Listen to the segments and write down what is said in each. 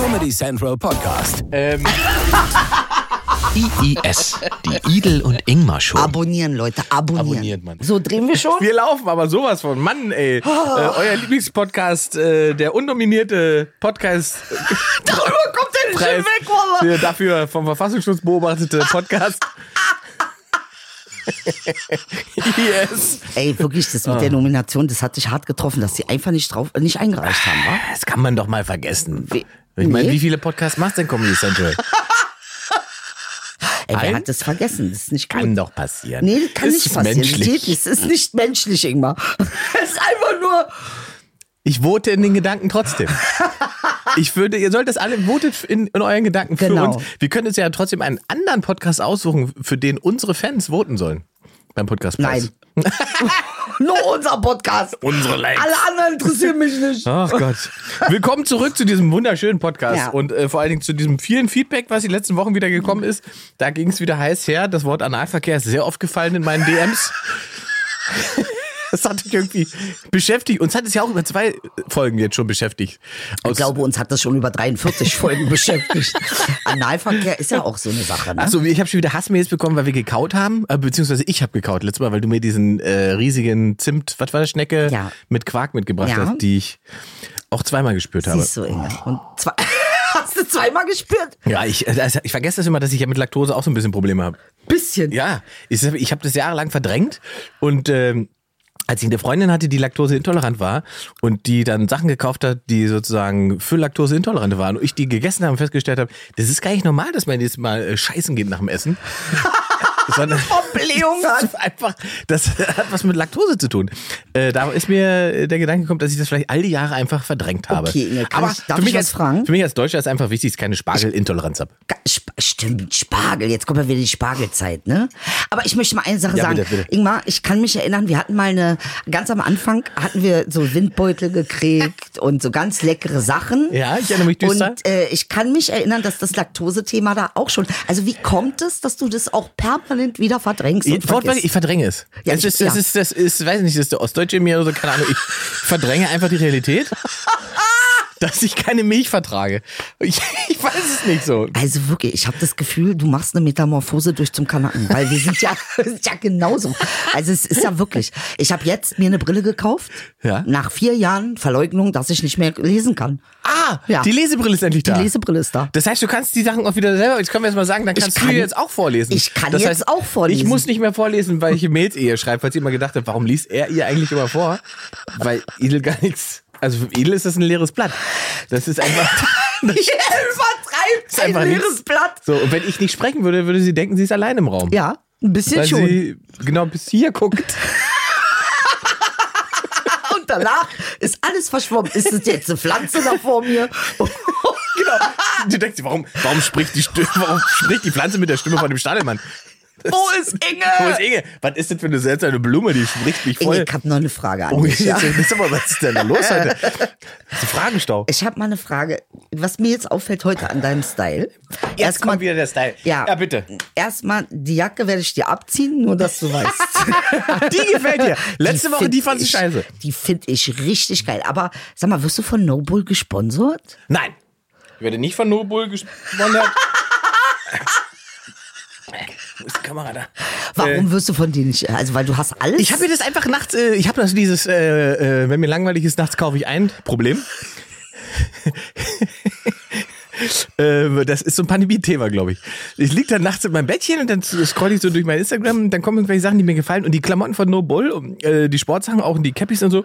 Comedy Central Podcast. Ähm, IIS, die Idel und Ingmar Show. Abonnieren, Leute, abonnieren. Abonniert, Mann. So, drehen wir schon? wir laufen aber sowas von. Mann, ey. Äh, euer Lieblingspodcast, äh, der undominierte Podcast. Darüber kommt der nicht Preis weg, Wallah. für dafür vom Verfassungsschutz beobachtete Podcast. yes. Ey, wirklich, das mit Ah. der Nomination, das hat dich hart getroffen, dass sie einfach nicht drauf, äh, nicht eingereicht haben, wa? Das kann man doch mal vergessen. Ich meine, Nee. wie viele Podcasts macht denn Comedy Central? Ey, wer Ein? hat das vergessen? Das ist nicht gut. Kann doch passieren. Nee, kann Es nicht ist passieren. Das menschlich. Es ist nicht menschlich, Ingmar. Es ist einfach nur. Ich vote in den Gedanken trotzdem. Ich würde, ihr sollt das alle, votet in, in euren Gedanken für Genau. uns. Wir können uns ja trotzdem einen anderen Podcast aussuchen, für den unsere Fans voten sollen. Beim Podcastpreis. Nein. Nur unser Podcast. Unsere Likes. Alle anderen interessieren mich nicht. Ach Gott. Willkommen zurück zu diesem wunderschönen Podcast Ja. und äh, vor allen Dingen zu diesem vielen Feedback, was die letzten Wochen wieder gekommen ist. Da ging es wieder heiß her. Das Wort Analverkehr ist sehr oft gefallen in meinen DMs. Das hat mich irgendwie beschäftigt. Uns hat es ja auch über zwei Folgen jetzt schon beschäftigt. Ich Aus, glaube, uns hat das schon über 43 Folgen beschäftigt. Analverkehr ist ja auch so eine Sache, ne? Achso, ich habe schon wieder Hassmails bekommen, weil wir gekaut haben, äh, beziehungsweise ich habe gekaut letztes Mal, weil du mir diesen äh, riesigen Zimt, was war das, Schnecke Ja. mit Quark mitgebracht Ja. hast, die ich auch zweimal gespürt habe. Siehst du, Inge. Und zwei, hast du zweimal gespürt? Ja, ich, also ich vergesse das immer, dass ich ja mit Laktose auch so ein bisschen Probleme habe. Bisschen. Ja, ich, ich habe das jahrelang verdrängt und ähm, als ich eine Freundin hatte, die laktoseintolerant war und die dann Sachen gekauft hat, die sozusagen für Laktoseintolerante waren und ich die gegessen habe und festgestellt habe, das ist gar nicht normal, dass man jetzt mal äh, scheißen geht nach dem Essen. Sondern ist einfach, das hat was mit Laktose zu tun. Äh, da ist mir der Gedanke gekommen, dass ich das vielleicht all die Jahre einfach verdrängt habe. Okay, Inge, kann Aber ich- darf für ich mich als, fragen? Für mich als Deutscher ist einfach wichtig, dass ich keine Spargelintoleranz habe. Sp Stimmt, Spargel. Jetzt kommt ja wieder die Spargelzeit, ne? Aber ich möchte mal eine Sache Ja, sagen. bitte, bitte. Ingmar, ich kann mich erinnern, wir hatten mal eine, ganz am Anfang hatten wir so Windbeutel gekriegt und so ganz leckere Sachen. Ja, ich erinnere mich düster. Und äh, ich kann mich erinnern, dass das Laktose-Thema da auch schon. Also wie kommt es, dass du das auch permanent wieder verdrängst und vergisst? ich verdränge es. Ja, es ich- ist, das ja. ist, das ist, weiß nicht, das ist der Ostdeutsche in mir oder so, keine Ahnung. Ich verdränge einfach die Realität, dass ich keine Milch vertrage. Ich, ich weiß es nicht so. Also wirklich, ich habe das Gefühl, du machst eine Metamorphose durch zum Kanaken, weil wir sind ja, sind ja genauso. Also es ist ja wirklich. Ich habe jetzt mir eine Brille gekauft. Ja. Nach vier Jahren Verleugnung, dass ich nicht mehr lesen kann. Ah, Ja. die Lesebrille ist endlich Die da. Lesebrille ist da. Das heißt, du kannst die Sachen auch wieder selber, jetzt können wir jetzt mal sagen, dann kannst kann- du jetzt auch vorlesen. ich kann das jetzt heißt, auch vorlesen. Ich muss nicht mehr vorlesen, weil ich Mails ihr schreibe, falls ihr immer gedacht habt, warum liest er ihr eigentlich immer vor? Weil Edel gar nichts, also für Edel ist das ein leeres Blatt. Das ist einfach... Das übertreibt ist einfach ein nichts. leeres Blatt. So, und wenn ich nicht sprechen würde, würde sie denken, sie ist allein im Raum. Ja, ein bisschen Weil schon. sie genau bis hier guckt. Und danach ist alles verschwommen. Ist es jetzt eine Pflanze da vor mir? Genau. Du denkst, warum, warum, spricht die Stimme, warum spricht die Pflanze mit der Stimme von dem Stadelmann? Wo ist Inge? Wo ist Inge? Was ist das für eine seltsame Blume, die spricht mich voll. Inge, ich habe noch eine Frage an Oh, dich. Ja? jetzt, aber, was ist denn da los heute? Das ist Fragenstau. Ich habe mal eine Frage, was mir jetzt auffällt heute an deinem Style. Jetzt kommt wieder der Style. Ja, Ja, bitte. Erstmal, die Jacke werde ich dir abziehen, nur dass du weißt. Die gefällt dir. Letzte Woche, find die fand sie ich- scheiße. Die finde ich richtig geil. Aber sag mal, wirst du von Noble gesponsert? Nein. Ich werde nicht von Nobull gesponsert. Wo ist die Kamera da? Warum wirst du von denen nicht? Also, weil du hast alles. Ich habe mir das einfach nachts, äh, ich habe das dieses, äh, äh, wenn mir langweilig ist, nachts kaufe ich ein Problem. Äh, das ist so ein Pandemie-Thema, glaube ich. Ich liege dann nachts in meinem Bettchen und dann scroll ich so durch mein Instagram und dann kommen irgendwelche Sachen, die mir gefallen. Und die Klamotten von No Bull, äh, die Sportsachen, auch die Cappies und so,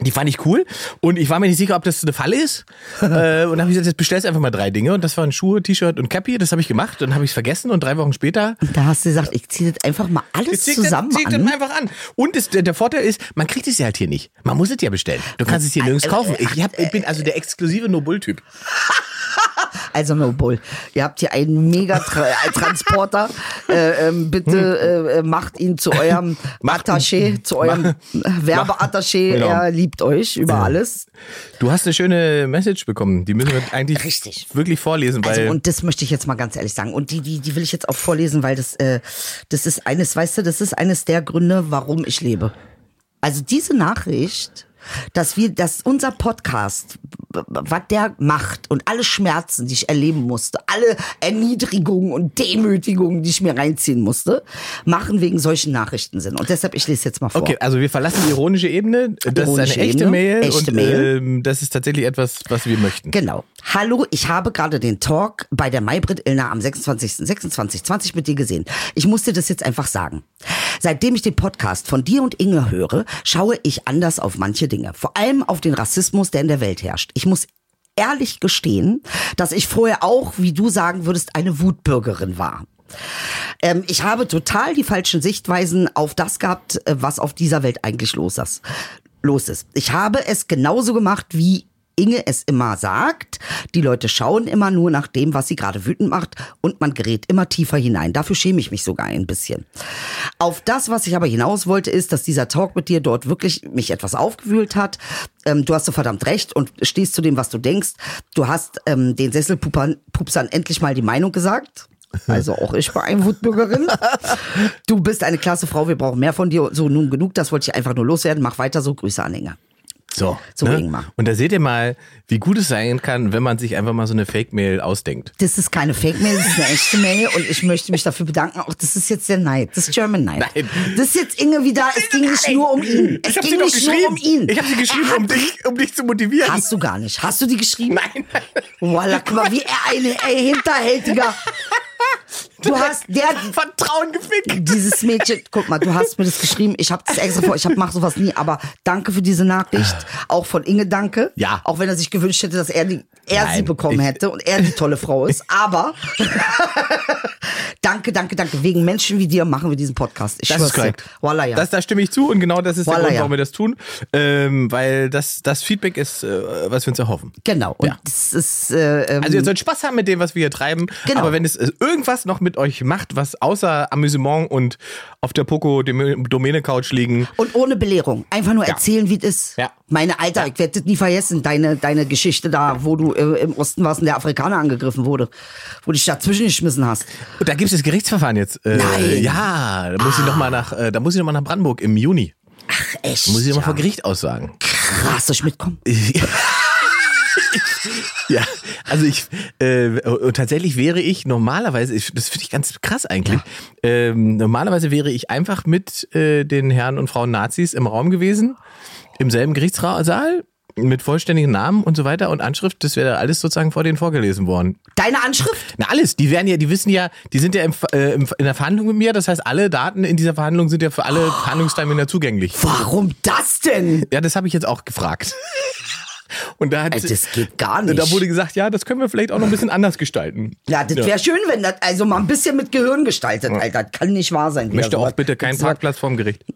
die fand ich cool. Und ich war mir nicht sicher, ob das eine Falle ist. äh, und dann habe ich gesagt, jetzt bestellst einfach mal drei Dinge. Und das waren Schuhe, T-Shirt und Cappy. Das habe ich gemacht. Dann habe ich es vergessen und drei Wochen später da hast du gesagt, ich ziehe das einfach mal alles zieh zusammen das, zieh das an. einfach an. Und es, der, der Vorteil ist, man kriegt es ja halt hier nicht. Man muss es ja bestellen. Du kannst es hier nirgends kaufen. Ich, hab, ich bin also der exklusive No-Bull-Typ. Also No Bull. Ihr habt hier einen Mega-Transporter. äh, ähm, bitte äh, äh, macht ihn zu eurem Macht- Attaché, zu eurem Werbeattaché. Genau. Er liebt euch über alles. Du hast eine schöne Message bekommen. Die müssen wir eigentlich Richtig. wirklich vorlesen, weil Also, und das möchte ich jetzt mal ganz ehrlich sagen. Und die, die, die will ich jetzt auch vorlesen, weil das, äh, das ist eines, weißt du, das ist eines der Gründe, warum ich lebe. Also diese Nachricht dass wir, dass unser Podcast, was der macht und alle Schmerzen, die ich erleben musste, alle Erniedrigungen und Demütigungen, die ich mir reinziehen musste, machen wegen solchen Nachrichten Sinn. Und deshalb, ich lese jetzt mal vor. Okay, also wir verlassen die ironische Ebene. Das Ironische ist eine echte Ebene, Mail echte und Mail. Ähm, das ist tatsächlich etwas, was wir möchten. Genau. Hallo, ich habe gerade den Talk bei der Maybrit Illner am 26.26.20 mit dir gesehen. Ich muss dir das jetzt einfach sagen. Seitdem ich den Podcast von dir und Inge höre, schaue ich anders auf manche Dinge. Vor allem auf den Rassismus, der in der Welt herrscht. Ich muss ehrlich gestehen, dass ich vorher auch, wie du sagen würdest, eine Wutbürgerin war. Ähm, ich habe total die falschen Sichtweisen auf das gehabt, äh, was auf dieser Welt eigentlich los ist. Los ist. Ich habe es genauso gemacht, wie Inge es immer sagt. Die Leute schauen immer nur nach dem, was sie gerade wütend macht und man gerät immer tiefer hinein. Dafür schäme ich mich sogar ein bisschen. Auf das, was ich aber hinaus wollte, ist, dass dieser Talk mit dir dort wirklich mich etwas aufgewühlt hat. Ähm, du hast so verdammt recht und stehst zu dem, was du denkst. Du hast ähm, den Sesselpupsern endlich mal die Meinung gesagt. Also auch ich war eine Wutbürgerin. Du bist eine klasse Frau, wir brauchen mehr von dir. So, nun genug, das wollte ich einfach nur loswerden. Mach weiter so, Grüße an Inge. So, So, Ingmar. Und da seht ihr mal, wie gut es sein kann, wenn man sich einfach mal so eine Fake-Mail ausdenkt. Das ist keine Fake-Mail, das ist eine echte Mail und ich möchte mich dafür bedanken. Auch das ist jetzt der Neid, das ist German Neid. Nein. Das ist jetzt Inge wieder, es ging nicht nur um ihn. Es Ich ging nicht nur um ihn. Ich habe sie geschrieben, um dich, um dich zu motivieren. Hast du gar nicht. Hast du die geschrieben? Nein. Voila, guck mal, wie er ein ey, hinterhältiger. Du hast der Vertrauen gefickt. dieses Mädchen, guck mal, du hast mir das geschrieben. Ich habe das extra vor. Ich hab, mach sowas nie, aber danke für diese Nachricht. Auch von Inge danke. Ja. Auch wenn er sich gewünscht hätte, dass er, die, er Nein, sie bekommen ich- hätte und er die tolle Frau ist. Aber danke, danke, danke. Wegen Menschen wie dir machen wir diesen Podcast. Ich Das ist korrekt. Voila, ja. Das, da stimme ich zu und genau das ist der Voila, Grund, warum wir das tun. Ähm, weil das, das Feedback ist, äh, was wir uns erhoffen. genau. Und Ja. das ist äh, ähm, Also ihr sollt Spaß haben mit dem, was wir hier treiben. Genau. Aber wenn es äh, irgendwas noch mit euch macht, was außer Amüsement und auf der Poco-Domäne-Couch liegen, Und ohne Belehrung. Einfach nur erzählen, wie es ist. Ja. Meine Alter, ich werde das nie vergessen, deine, deine Geschichte da, wo du äh, im Osten warst und der Afrikaner angegriffen wurde. Wo du dich dazwischen geschmissen hast. Und da gibt es das Gerichtsverfahren jetzt. Äh, Nein. Ja, da muss ich noch mal nach, äh, da muss ich noch mal nach Brandenburg im Juni. Ach, echt? Muss ich noch mal ja. vor Gericht aussagen. Krass, soll ich mitkommen? Ja, also ich äh, und tatsächlich wäre ich normalerweise, ich, das finde ich ganz krass eigentlich. Ähm, normalerweise wäre ich einfach mit äh, den Herren und Frauen Nazis im Raum gewesen, im selben Gerichtssaal mit vollständigen Namen und so weiter und Anschrift. Das wäre alles sozusagen vor denen vorgelesen worden. Deine Anschrift? Na alles, die werden ja, die wissen ja, die sind ja im, äh, im, in der Verhandlung mit mir. Das heißt, alle Daten in dieser Verhandlung sind ja für alle Verhandlungsteilnehmer zugänglich. Warum das denn? Ja, das habe ich jetzt auch gefragt. Und da, hat, das geht gar nicht. da wurde gesagt, ja, das können wir vielleicht auch noch ein bisschen anders gestalten. Ja, das wäre schön, wenn das also mal ein bisschen mit Gehirn gestaltet, Alter. Das kann nicht wahr sein. Ich möchte Ja, auch bitte keinen Parkplatz vorm Gericht.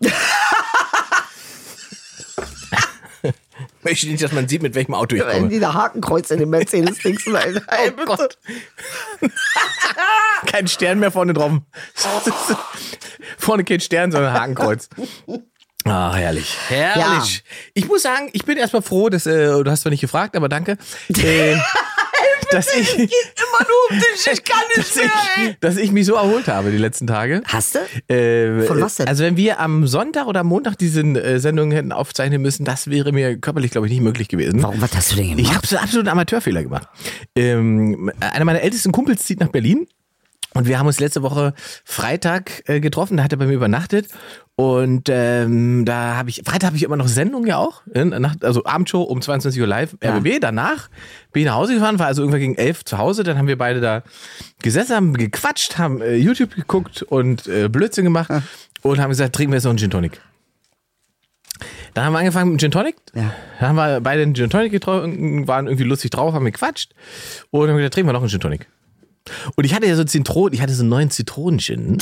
möchte nicht, dass man sieht, mit welchem Auto ich Wenn komme. die da Hakenkreuz in den Mercedes-Dings Alter. Ey, Oh Gott. Kein Stern mehr vorne drauf. vorne kein Stern, sondern Hakenkreuz. Ah, herrlich. Herrlich. Ich muss sagen, ich bin erstmal froh, dass, äh, du hast zwar nicht gefragt, aber danke. Äh, dass ich, Immer nur um dich, ich kann dass ich, dass ich mich so erholt habe die letzten Tage. Hast du? Äh, Von was denn? Also wenn wir am Sonntag oder am Montag diese äh, Sendung hätten aufzeichnen müssen, das wäre mir körperlich, glaube ich, nicht möglich gewesen. Warum, was hast du denn Ich gemacht? habe so einen absoluten Amateurfehler gemacht. Ähm, einer meiner ältesten Kumpels zieht nach Berlin und wir haben uns letzte Woche Freitag äh, getroffen. Da hat er bei mir übernachtet und ähm, da habe ich Freitag habe ich immer noch Sendung ja auch, äh, Nacht, also Abendshow um 22 Uhr live RBB. Danach bin ich nach Hause gefahren, war also irgendwann gegen elf zu Hause. Dann haben wir beide da gesessen, haben gequatscht, haben äh, YouTube geguckt und äh, Blödsinn gemacht und haben gesagt, trinken wir jetzt noch einen Gin Tonic. Dann haben wir angefangen mit Gin Tonic. Ja. Dann haben wir beide einen Gin Tonic getrunken, waren irgendwie lustig drauf, haben gequatscht. Und dann haben wir gesagt, trinken wir noch einen Gin Tonic. Und ich hatte ja so Zitronen, ich hatte so einen neuen Zitronen-Gin,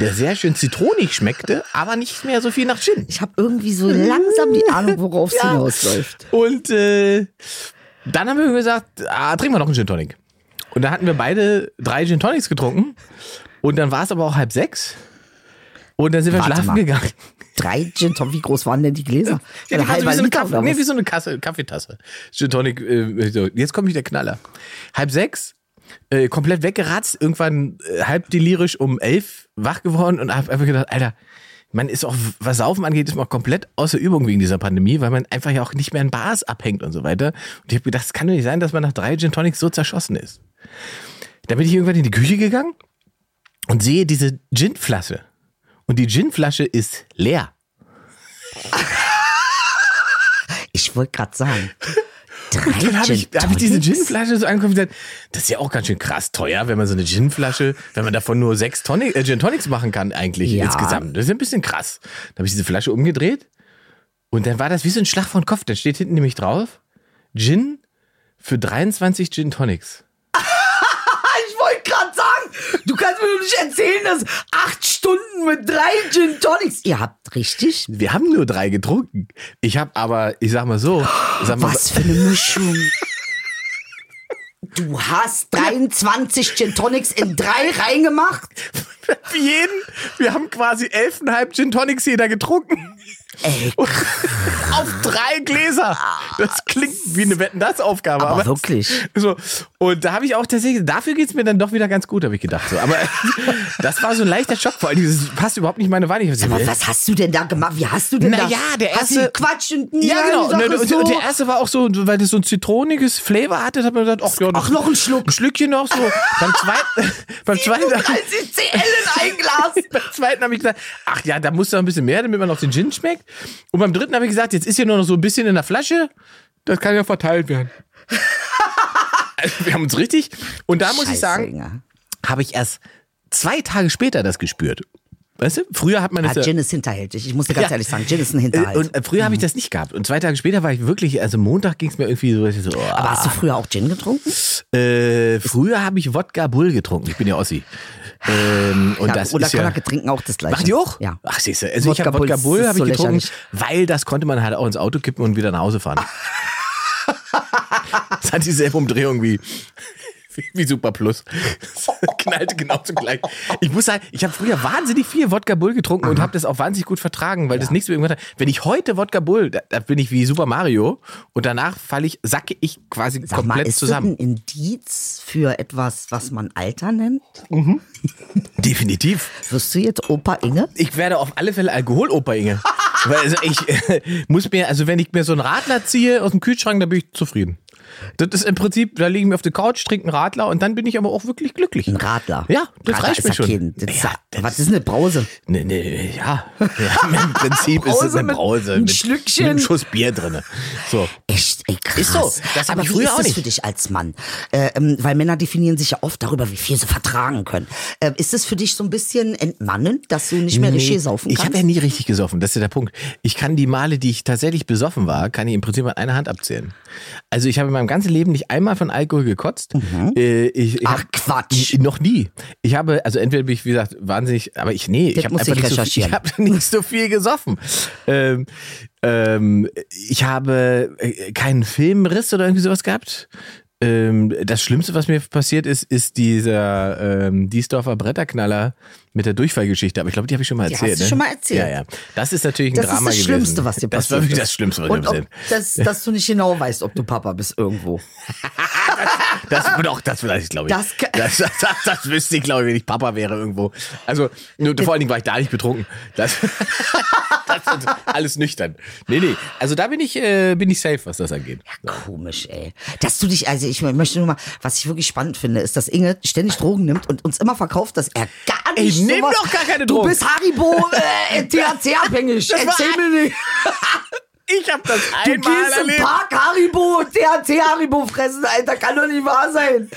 der sehr schön zitronig schmeckte, aber nicht mehr so viel nach Gin. Ich habe irgendwie so langsam die Ahnung, worauf es hinausläuft. Und äh, dann haben wir gesagt, ah, trinken wir noch einen Gin Tonic. Und da hatten wir beide drei Gin Tonics getrunken. Und dann war es aber auch halb sechs. Und dann sind wir Warte schlafen mal. gegangen. Drei Gin Tonic, wie groß waren denn die Gläser? Ja, die halber wie so eine, Kaffee, nee, wie so eine Kasse, Kaffeetasse. Gin Tonic, äh, jetzt kommt nicht der Knaller. Halb sechs, äh, komplett weggeratzt, irgendwann äh, halb delirisch um elf wach geworden und hab einfach gedacht, Alter, man ist auch, was Saufen angeht, ist man auch komplett außer Übung wegen dieser Pandemie, weil man einfach ja auch nicht mehr in Bars abhängt und so weiter. Und ich habe gedacht, es kann doch nicht sein, dass man nach drei Gin Tonics so zerschossen ist. Da bin ich irgendwann in die Küche gegangen und sehe diese Ginflasche. Und die Ginflasche ist leer. Ich wollte gerade sagen. Drei Dann habe ich, hab ich diese? Ginflasche so angeguckt und gesagt, das ist ja auch ganz schön krass teuer, wenn man so eine Ginflasche, wenn man davon nur sechs Tonic, äh, Gin Tonics machen kann eigentlich Ja. insgesamt. Das ist ein bisschen krass. Dann habe ich diese Flasche umgedreht und dann war das wie so ein Schlag von Kopf. Da steht hinten nämlich drauf, Gin für 23 Gin Tonics. Ich wollte gerade sagen, nicht erzählen, dass acht Stunden mit drei Gin Tonics. Ihr habt richtig. Wir haben nur drei getrunken. Ich habe aber, ich sag mal so, sag mal, Was für eine Mischung. Du hast 23 Gin Tonics in drei reingemacht. für jeden, wir haben quasi elfeinhalb Gin Tonics jeder getrunken. Ey, Auf drei Gläser. Das klingt wie eine Wetten-Das-Aufgabe. Aber Aber, wirklich. So. Und da habe ich auch tatsächlich, dafür geht's mir dann doch wieder ganz gut, habe ich gedacht. So. Aber das war so ein leichter Schock. Vor allem, das passt überhaupt nicht meine Weine. Ich gesagt, was hast du denn da gemacht? Wie hast du denn Na da? ja, der erste- Quatsch und ja, genau. die Sache Und, und, so. und der erste war auch so, weil das so ein zitroniges Flavor hatte, hat man gesagt, ach ja, Ach, noch ein Schluck. Ein Schlückchen noch so. beim zweiten, beim zweiten, 30 CL in ein Glas. beim zweiten habe ich gesagt, ach ja, da muss doch ein bisschen mehr, damit man noch den Gin schmeckt. Und beim dritten habe ich gesagt, jetzt ist hier nur noch so ein bisschen in der Flasche. Das kann ja verteilt werden. Also wir haben uns richtig. Und da muss ich Scheiße, sagen, Inge. habe ich erst zwei Tage später das gespürt. Weißt du, früher hat man Ah, das ja, Gin ist hinterhältig. Ich muss dir ganz Ja. ehrlich sagen, Gin ist ein äh, Hinterhalt. und äh, früher habe ich das nicht gehabt. Und zwei Tage später war ich wirklich, also Montag ging es mir irgendwie so, ich so oh, Aber hast du früher auch Gin getrunken? äh, früher habe ich Wodka Bull getrunken. Ich bin ja Ossi. Ähm, und Ja, das oder ist ja, trinken auch das gleiche. Machen die auch? Ja. Ach, siehst du. Also ich habe Wodka Wodka Bull habe ich so getrunken, lächerlich. weil das konnte man halt auch ins Auto kippen und wieder nach Hause fahren. das hat dieselbe Umdrehung wie, wie, Super Plus. Knallte genauso gleich. Ich muss sagen, ich habe früher wahnsinnig viel Wodka Bull getrunken und habe das auch wahnsinnig gut vertragen, weil das nichts mehr irgendwas hat. Wenn ich heute Wodka Bull, da, da bin ich wie Super Mario und danach falle ich, sacke ich quasi Sag mal, komplett ist zusammen. das ein Indiz für etwas, was man Alter nennt? Definitiv. Wirst du jetzt Opa Inge? Ich werde auf alle Fälle Alkoholoper, Inge. Weil also ich äh, muss mir, also wenn ich mir so einen Radler ziehe aus dem Kühlschrank, dann bin ich zufrieden. Das ist im Prinzip, da liege ich mir auf der Couch, trinke einen Radler und dann bin ich aber auch wirklich glücklich. Ein Radler. Ja, das Radler reicht mir schon. Kein, das ist Ja, das was ist eine Brause? Nee, nee, ja. ja Im Prinzip ist es Brause eine mit Brause. ein mit, Schlückchen. Mit einem Schuss Bier drin. So. Echt, ey, krass. Ist so. Das Aber ich wie früher ist auch das nicht. für dich als Mann? Äh, ähm, weil Männer definieren sich ja oft darüber, wie viel sie vertragen können. Äh, ist es für dich so ein bisschen entmannend, dass du nicht mehr richtig saufen ich kannst? habe ja nie richtig gesoffen, das ist ja der Punkt. Ich kann die Male, die ich tatsächlich besoffen war, kann ich im Prinzip an einer Hand abzählen. Also ich habe in meinem ganzen Leben nicht einmal von Alkohol gekotzt. Äh, ich, ich Mhm. Ach, hab- Quatsch. Noch nie. Ich habe, also entweder bin ich, wie gesagt, wahnsinnig, aber ich, nee, Das ich habe einfach ich nicht so, viel- ich habe nicht so viel gesoffen. Ähm, ähm, ich habe äh, keinen Filmriss oder irgendwie sowas gehabt. Ähm, das Schlimmste, was mir passiert ist, ist dieser ähm, Diesdorfer Bretterknaller mit der Durchfallgeschichte. Aber ich glaube, die habe ich schon mal Die hast erzählt. du ne? schon mal erzählt. Ja, ja. Das ist natürlich ein das Drama ist das gewesen. Schlimmste, was dir Das passiert war wirklich das Schlimmste, was ob, passiert das, dass du nicht genau weißt, ob du Papa bist irgendwo. Das doch, das vielleicht, glaube ich. Das Das, das, das, das wüsste ich, glaube ich, wenn ich Papa wäre irgendwo. Also, nur, vor allen Dingen war ich da nicht betrunken. Das, das alles nüchtern. Nee, nee. Also da bin ich, äh, bin ich safe, was das angeht. Komisch, ey. Dass du dich, also ich möchte nur mal, was ich wirklich spannend finde, ist, dass Inge ständig Drogen nimmt und uns immer verkauft, dass er gar Ey, nicht nimm sowas- doch gar keine Du Drogen. bist Haribo äh, THC-abhängig. Erzähl mir nicht. Ich habe das Du einmal gehst im erlebt. Park Haribo, THC-Haribo fressen, Alter. Kann doch nicht wahr sein.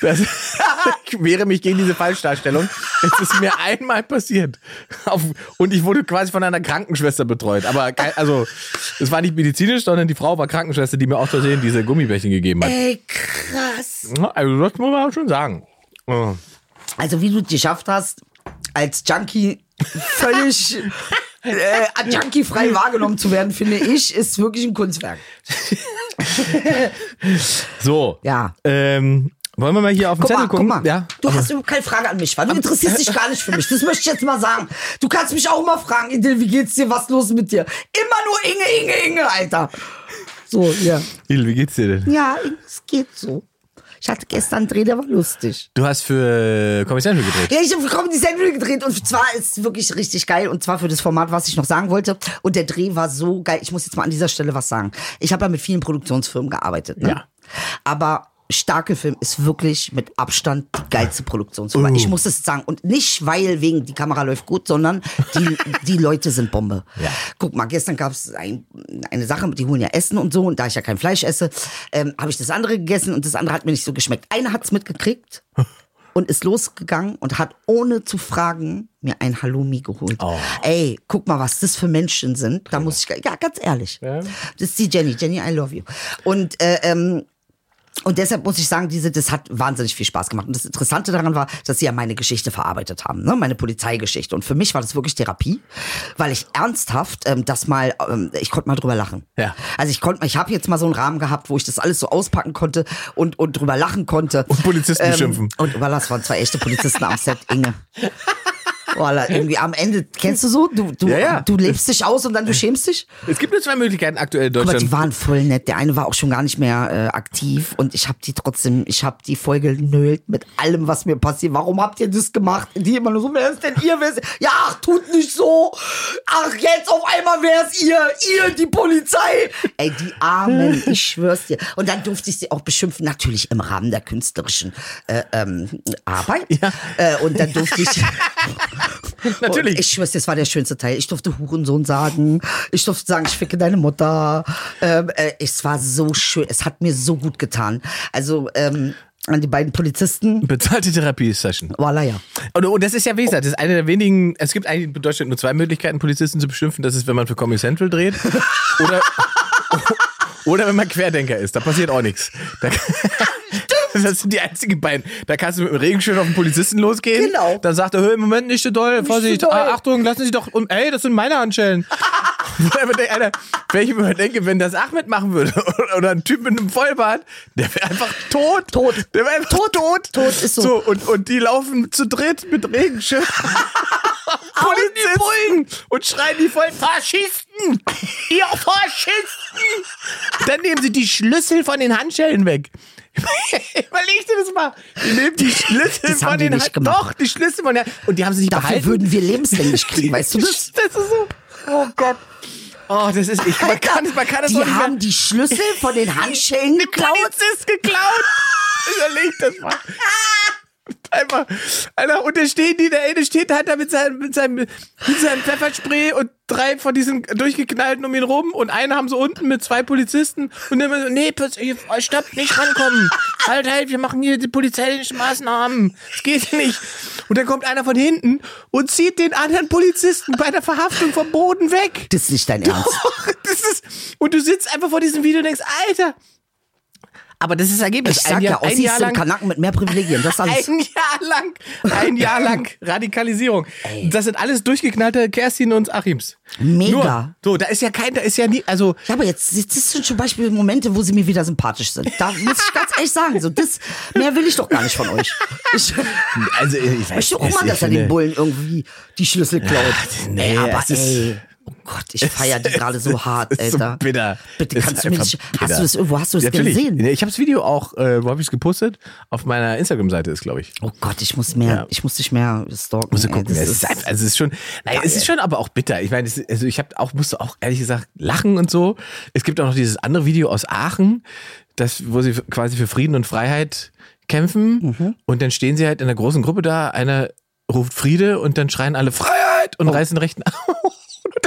Das, ich wehre mich gegen diese Falschdarstellung. Es ist mir einmal passiert. Auf, und ich wurde quasi von einer Krankenschwester betreut. Aber also, es war nicht medizinisch, sondern die Frau war Krankenschwester, die mir auch Versehen diese Gummibärchen gegeben hat. Ey, krass. Also, das muss man schon sagen. Also wie du es geschafft hast, als Junkie völlig äh, junkie-frei wahrgenommen zu werden, finde ich, ist wirklich ein Kunstwerk. So. Ja. Ähm, wollen wir mal hier auf den Guck Zettel mal, guck gucken? mal. Ja. Du hast überhaupt keine Frage an mich, weil du interessierst dich gar nicht für mich. Das möchte ich jetzt mal sagen. Du kannst mich auch mal fragen, Idil, wie geht's dir? Was ist los mit dir? Immer nur Inge, Inge, Inge, Alter. So, ja. Il, wie geht's dir denn? Ja, es geht so. Ich hatte gestern einen Dreh, der war lustig. Du hast für Comedy Central gedreht. Ja, ich habe Comedy Central gedreht und zwar ist es wirklich richtig geil und zwar für das Format, was ich noch sagen wollte. Und der Dreh war so geil. Ich muss jetzt mal an dieser Stelle was sagen. Ich habe ja mit vielen Produktionsfirmen gearbeitet. Ne? Ja. Aber Starke Film ist wirklich mit Abstand die geilste Produktionsfirma. Ich muss es sagen. Und nicht, weil wegen die Kamera läuft gut, sondern die, die Leute sind Bombe. Ja. Guck mal, gestern gab es ein, eine Sache, die holen ja Essen und so. Und da ich ja kein Fleisch esse, ähm, habe ich das andere gegessen und das andere hat mir nicht so geschmeckt. Einer hat's mitgekriegt und ist losgegangen und hat ohne zu fragen mir ein Halloumi geholt. Oh. Ey, guck mal, was das für Menschen sind. Da muss ich, ja, ganz ehrlich. Das ist die Jenny. Jenny, I love you. Und, äh, ähm, und deshalb muss ich sagen, diese, das hat wahnsinnig viel Spaß gemacht. Und das Interessante daran war, dass sie ja meine Geschichte verarbeitet haben, ne? meine Polizeigeschichte. Und für mich war das wirklich Therapie, weil ich ernsthaft ähm, das mal, ähm, ich konnte mal drüber lachen. Ja. Also ich konnte, ich habe jetzt mal so einen Rahmen gehabt, wo ich das alles so auspacken konnte und und drüber lachen konnte. Und Polizisten beschimpfen. Und weil das waren zwei echte Polizisten am Set, Inge. Voila, irgendwie am Ende, kennst du so? Du, du, Ja, ja. du lebst dich aus und dann du schämst dich? Es gibt nur zwei Möglichkeiten aktuell in Aber Deutschland. die waren voll nett. Der eine war auch schon gar nicht mehr äh, aktiv und ich habe die trotzdem, ich habe die voll genölt mit allem, was mir passiert. Warum habt ihr das gemacht? Die immer nur so, wer ist denn ihr? Wer ist, ja, ach, tut nicht so. Ach, jetzt auf einmal wer ist ihr? Ihr, die Polizei. Ey, die Armen, ich schwör's dir. Und dann durfte ich sie auch beschimpfen, natürlich im Rahmen der künstlerischen äh, ähm, Arbeit. Ja. Äh, und dann durfte ich... Natürlich. Und ich schwör's, das war der schönste Teil. Ich durfte Hurensohn sagen. Ich durfte sagen, ich ficke deine Mutter. Ähm, äh, es war so schön. Es hat mir so gut getan. Also, ähm, an die beiden Polizisten. Bezahlte Therapie-Session. Voila, ja. Und, und das ist ja, wie gesagt, das ist eine der wenigen, es gibt eigentlich in Deutschland nur zwei Möglichkeiten, Polizisten zu beschimpfen. Das ist, wenn man für Comedy Central dreht oder, oder wenn man Querdenker ist. Da passiert auch nichts. Da, das sind die einzigen beiden. Da kannst du mit dem Regenschirm auf den Polizisten losgehen. Genau. Dann sagt er, hey, Moment, nicht so doll, Vorsicht, so doll. Ah, Achtung, lassen Sie doch, um, ey, das sind meine Handschellen. Alter, wenn ich mir denke, wenn das Ahmed machen würde oder ein Typ mit einem Vollbart, der wäre einfach tot. Tot. Der wäre einfach tot. Tot. Tot ist so. so und, und die laufen zu dritt mit Regenschirm. Polizisten und schreien die voll Faschisten! Ihr Faschisten! Dann nehmen sie die Schlüssel von den Handschellen weg. Überleg dir das mal. Die nehmen die Schlüssel Das von den nicht Hand- gemacht. Doch, die Schlüssel von der Und die haben sie nicht Dafür behalten. würden wir lebenslänglich kriegen, weißt du das? Das ist so. Oh Gott. Oh, das ist. Ich, man kann, man kann das Die mehr- haben die Schlüssel von den Handschellen geklaut. Polizist geklaut. Überleg das mal. Einfach, Alter, und da stehen die, der eine steht halt da mit seinem, mit seinem, mit seinem Pfefferspray und drei von diesen durchgeknallten um ihn rum und einen haben so unten mit zwei Polizisten und dann immer so, nee, stopp, nicht rankommen. Halt, halt, wir machen hier die polizeilichen Maßnahmen. Das geht nicht. Und dann kommt einer von hinten und zieht den anderen Polizisten bei der Verhaftung vom Boden weg. Das ist nicht dein Ernst. Doch, das ist, und du sitzt einfach vor diesem Video und denkst, Alter. Aber das ist Ergebnis. Ich sag ja, ein Ossis Jahr sind lang, Kanaken mit mehr Privilegien. Das alles. ein Jahr lang, ein Jahr lang Radikalisierung. Das sind alles durchgeknallte Kerstin und Achims. Mega. Nur, so, da ist ja kein, da ist ja nie, also, Ja, aber jetzt, jetzt sind zum Beispiel Momente, wo sie mir wieder sympathisch sind. Da muss ich ganz ehrlich sagen, so das, mehr will ich doch gar nicht von euch. Ich also, ich weiß möchte auch mal, dass er den Bullen irgendwie die Schlüssel klaut. nee, ey, aber es ist- ey, oh Gott, ich feiere die gerade so hart, ist so Alter. bitter. Bitte kannst du mir bitter. hast du das irgendwo, hast du das gesehen? Ich habe das Video auch, äh, wo habe ich es gepostet? Auf meiner Instagram-Seite ist, glaube ich. Oh Gott, ich muss mehr, Ja. ich muss dich mehr stalken. Musst du ey, gucken. das Es ist, einfach, also es ist schon, naja, es ist schon aber auch bitter. Ich meine, also ich habe auch, musste auch ehrlich gesagt lachen und so. Es gibt auch noch dieses andere Video aus Aachen, das, wo sie quasi für Frieden und Freiheit kämpfen. Mhm. Und dann stehen sie halt in einer großen Gruppe da. Einer ruft Friede und dann schreien alle Freiheit Oh. und reißen den rechten Echt?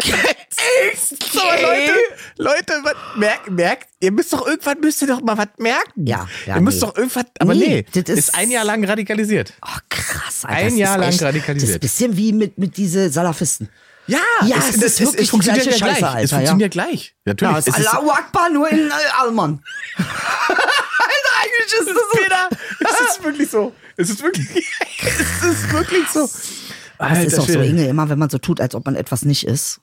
So, Leute, Leute, was, merkt, merkt, ihr müsst doch irgendwann, müsst ihr doch mal was merken. Ja, ja, Ihr müsst nee. doch irgendwann, aber Nee, nee, das ist- ist ein Jahr lang radikalisiert. Oh, krass, Alter. Ein Jahr lang echt, radikalisiert. Das ist ein bisschen wie mit, mit diese Salafisten. Ja, Ja, es ist wirklich die funktioniert ja gleich. Scheiße, es Alter, funktioniert gleich. Natürlich. Ja, es es ist Allahu Akbar, nur in Alman. Alter, eigentlich ist das so. Peter, es ist wirklich so. Es ist wirklich, es ist wirklich so. Es Alter ist auch so. Inge, immer wenn man so tut, als ob man etwas nicht ist,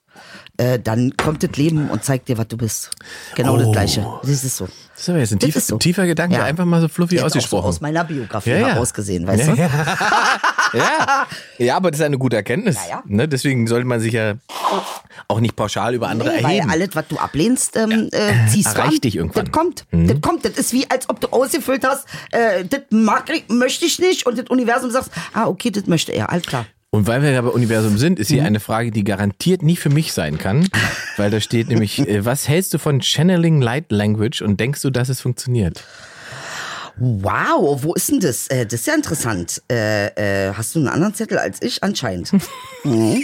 äh, dann kommt das Leben und zeigt dir, was du bist. Genau das Oh. Gleiche. Das ist so. Das ist aber jetzt ein Das tiefer, so. tiefer Gedanke, Ja. einfach mal so Jetzt auch so ausgesprochen. aus meiner Biografie Ja, ja. herausgesehen, weißt ja, du? Ja. ja. aber das ist eine gute Erkenntnis. Ja. Ne? Deswegen sollte man sich ja auch nicht pauschal über andere Nee, weil erheben. alles, was du ablehnst, ähm, äh, ziehst du Erreicht an. dich irgendwann. Das kommt. Mhm. Das kommt. Das ist wie, als ob du ausgefüllt hast, äh, das mag möchte ich nicht und das Universum sagt, ah, okay, das möchte er. Alles klar. Und weil wir ja bei Universum sind, ist hier Mhm. eine Frage, die garantiert nie für mich sein kann. Weil da steht nämlich, äh, was hältst du von Channeling Light Language und denkst du, dass es funktioniert? Wow, wo ist denn das? Äh, das ist ja interessant. Äh, äh, hast du einen anderen Zettel als ich? Anscheinend. Mhm.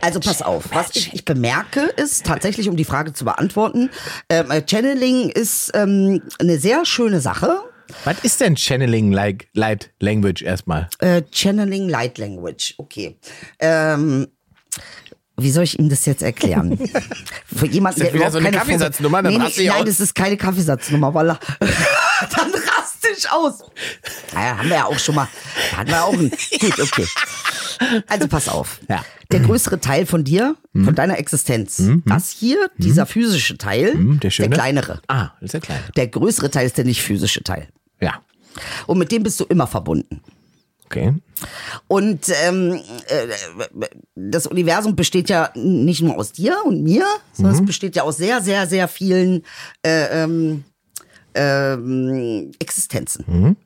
Also pass auf, was ich, ich bemerke ist tatsächlich, um die Frage zu beantworten, äh, Channeling ist ähm, eine sehr schöne Sache. Was ist denn Channeling Light, Light Language erstmal? Äh, Channeling Light Language, okay. Ähm, wie soll ich ihm das jetzt erklären? Für jemanden, Ist das der so eine Kaffeesatznummer? Dann nee, nee, Nein, aus. das ist keine Kaffeesatznummer, voilà. Dann raste ich aus. Naja, haben wir ja auch schon mal. Hatten wir auch ein. Gut, okay. Also pass auf. Ja. Der größere Teil von dir, Mhm. von deiner Existenz, das hier, dieser physische Teil, Mhm, der schöne. kleinere. Ah, ist der kleine. Der größere Teil ist der nicht physische Teil. Und mit dem bist du immer verbunden. Okay. Und ähm, äh, das Universum besteht ja nicht nur aus dir und mir, sondern es besteht ja aus sehr, sehr, sehr vielen äh, ähm, ähm, Existenzen.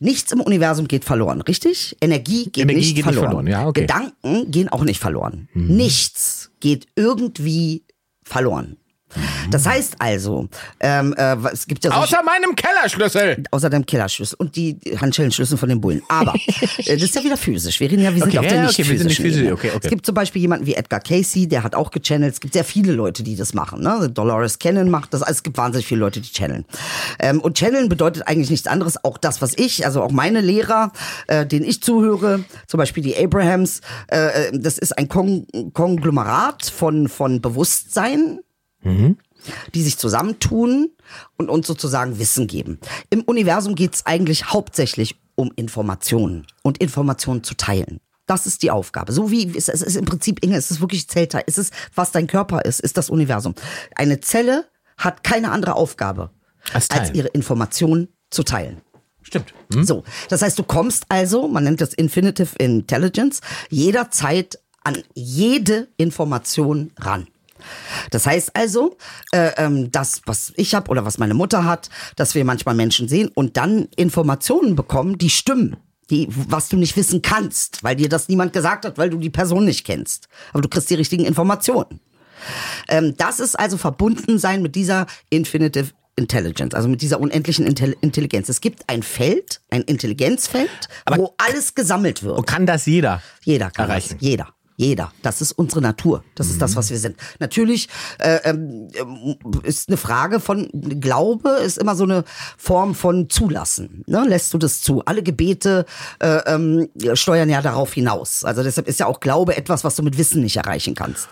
Nichts im Universum geht verloren, richtig? Energie geht, Energie nicht, geht nicht verloren. verloren, ja, okay. Gedanken gehen auch nicht verloren. Nichts geht irgendwie verloren. Das heißt also, ähm, äh, es gibt ja so Außer meinem Kellerschlüssel. außer deinem Killerschlüssel und die Handschellenschlüssel von den Bullen. Aber äh, das ist ja wieder physisch. Wir reden ja, wir sind Okay, auf der ja, nicht okay, sind nicht physischen physisch. Okay, okay. Es gibt zum Beispiel jemanden wie Edgar Casey, der hat auch gechannelt. Es gibt sehr viele Leute, die das machen. Ne? Dolores Cannon macht das. Also es gibt wahnsinnig viele Leute, die channeln. Ähm, und channeln bedeutet eigentlich nichts anderes. Auch das, was ich, also auch meine Lehrer, äh, denen ich zuhöre, zum Beispiel die Abrahams, äh, äh, das ist ein Kon Konglomerat von, von Bewusstsein die sich zusammentun und uns sozusagen Wissen geben. Im Universum geht es eigentlich hauptsächlich um Informationen und Informationen zu teilen. Das ist die Aufgabe. So wie es es ist im Prinzip, Inge, es ist wirklich Zellteil. Es ist, was dein Körper ist, ist das Universum. Eine Zelle hat keine andere Aufgabe, Als als ihre Informationen zu teilen. Stimmt. So, das heißt, du kommst also, man nennt das Infinitive Intelligence, jederzeit an jede Information ran. Das heißt also, äh, ähm, das, was ich habe oder was meine Mutter hat, dass wir manchmal Menschen sehen und dann Informationen bekommen, die stimmen. Die, was du nicht wissen kannst, weil dir das niemand gesagt hat, weil du die Person nicht kennst. Aber du kriegst die richtigen Informationen. Ähm, das ist also verbunden sein mit dieser Infinitive Intelligence, also mit dieser unendlichen Intelli- Intelligenz. Es gibt ein Feld, ein Intelligenzfeld, wo alles gesammelt wird. Und kann das jeder? Jeder kann erreichen? das. Jeder. Jeder. Das ist unsere Natur. Das ist Mhm. das, was wir sind. Natürlich äh, ähm, ist eine Frage von Glaube, ist immer so eine Form von Zulassen. Ne? Lässt du das zu? Alle Gebete äh, ähm, steuern ja darauf hinaus. Also deshalb ist ja auch Glaube etwas, was du mit Wissen nicht erreichen kannst.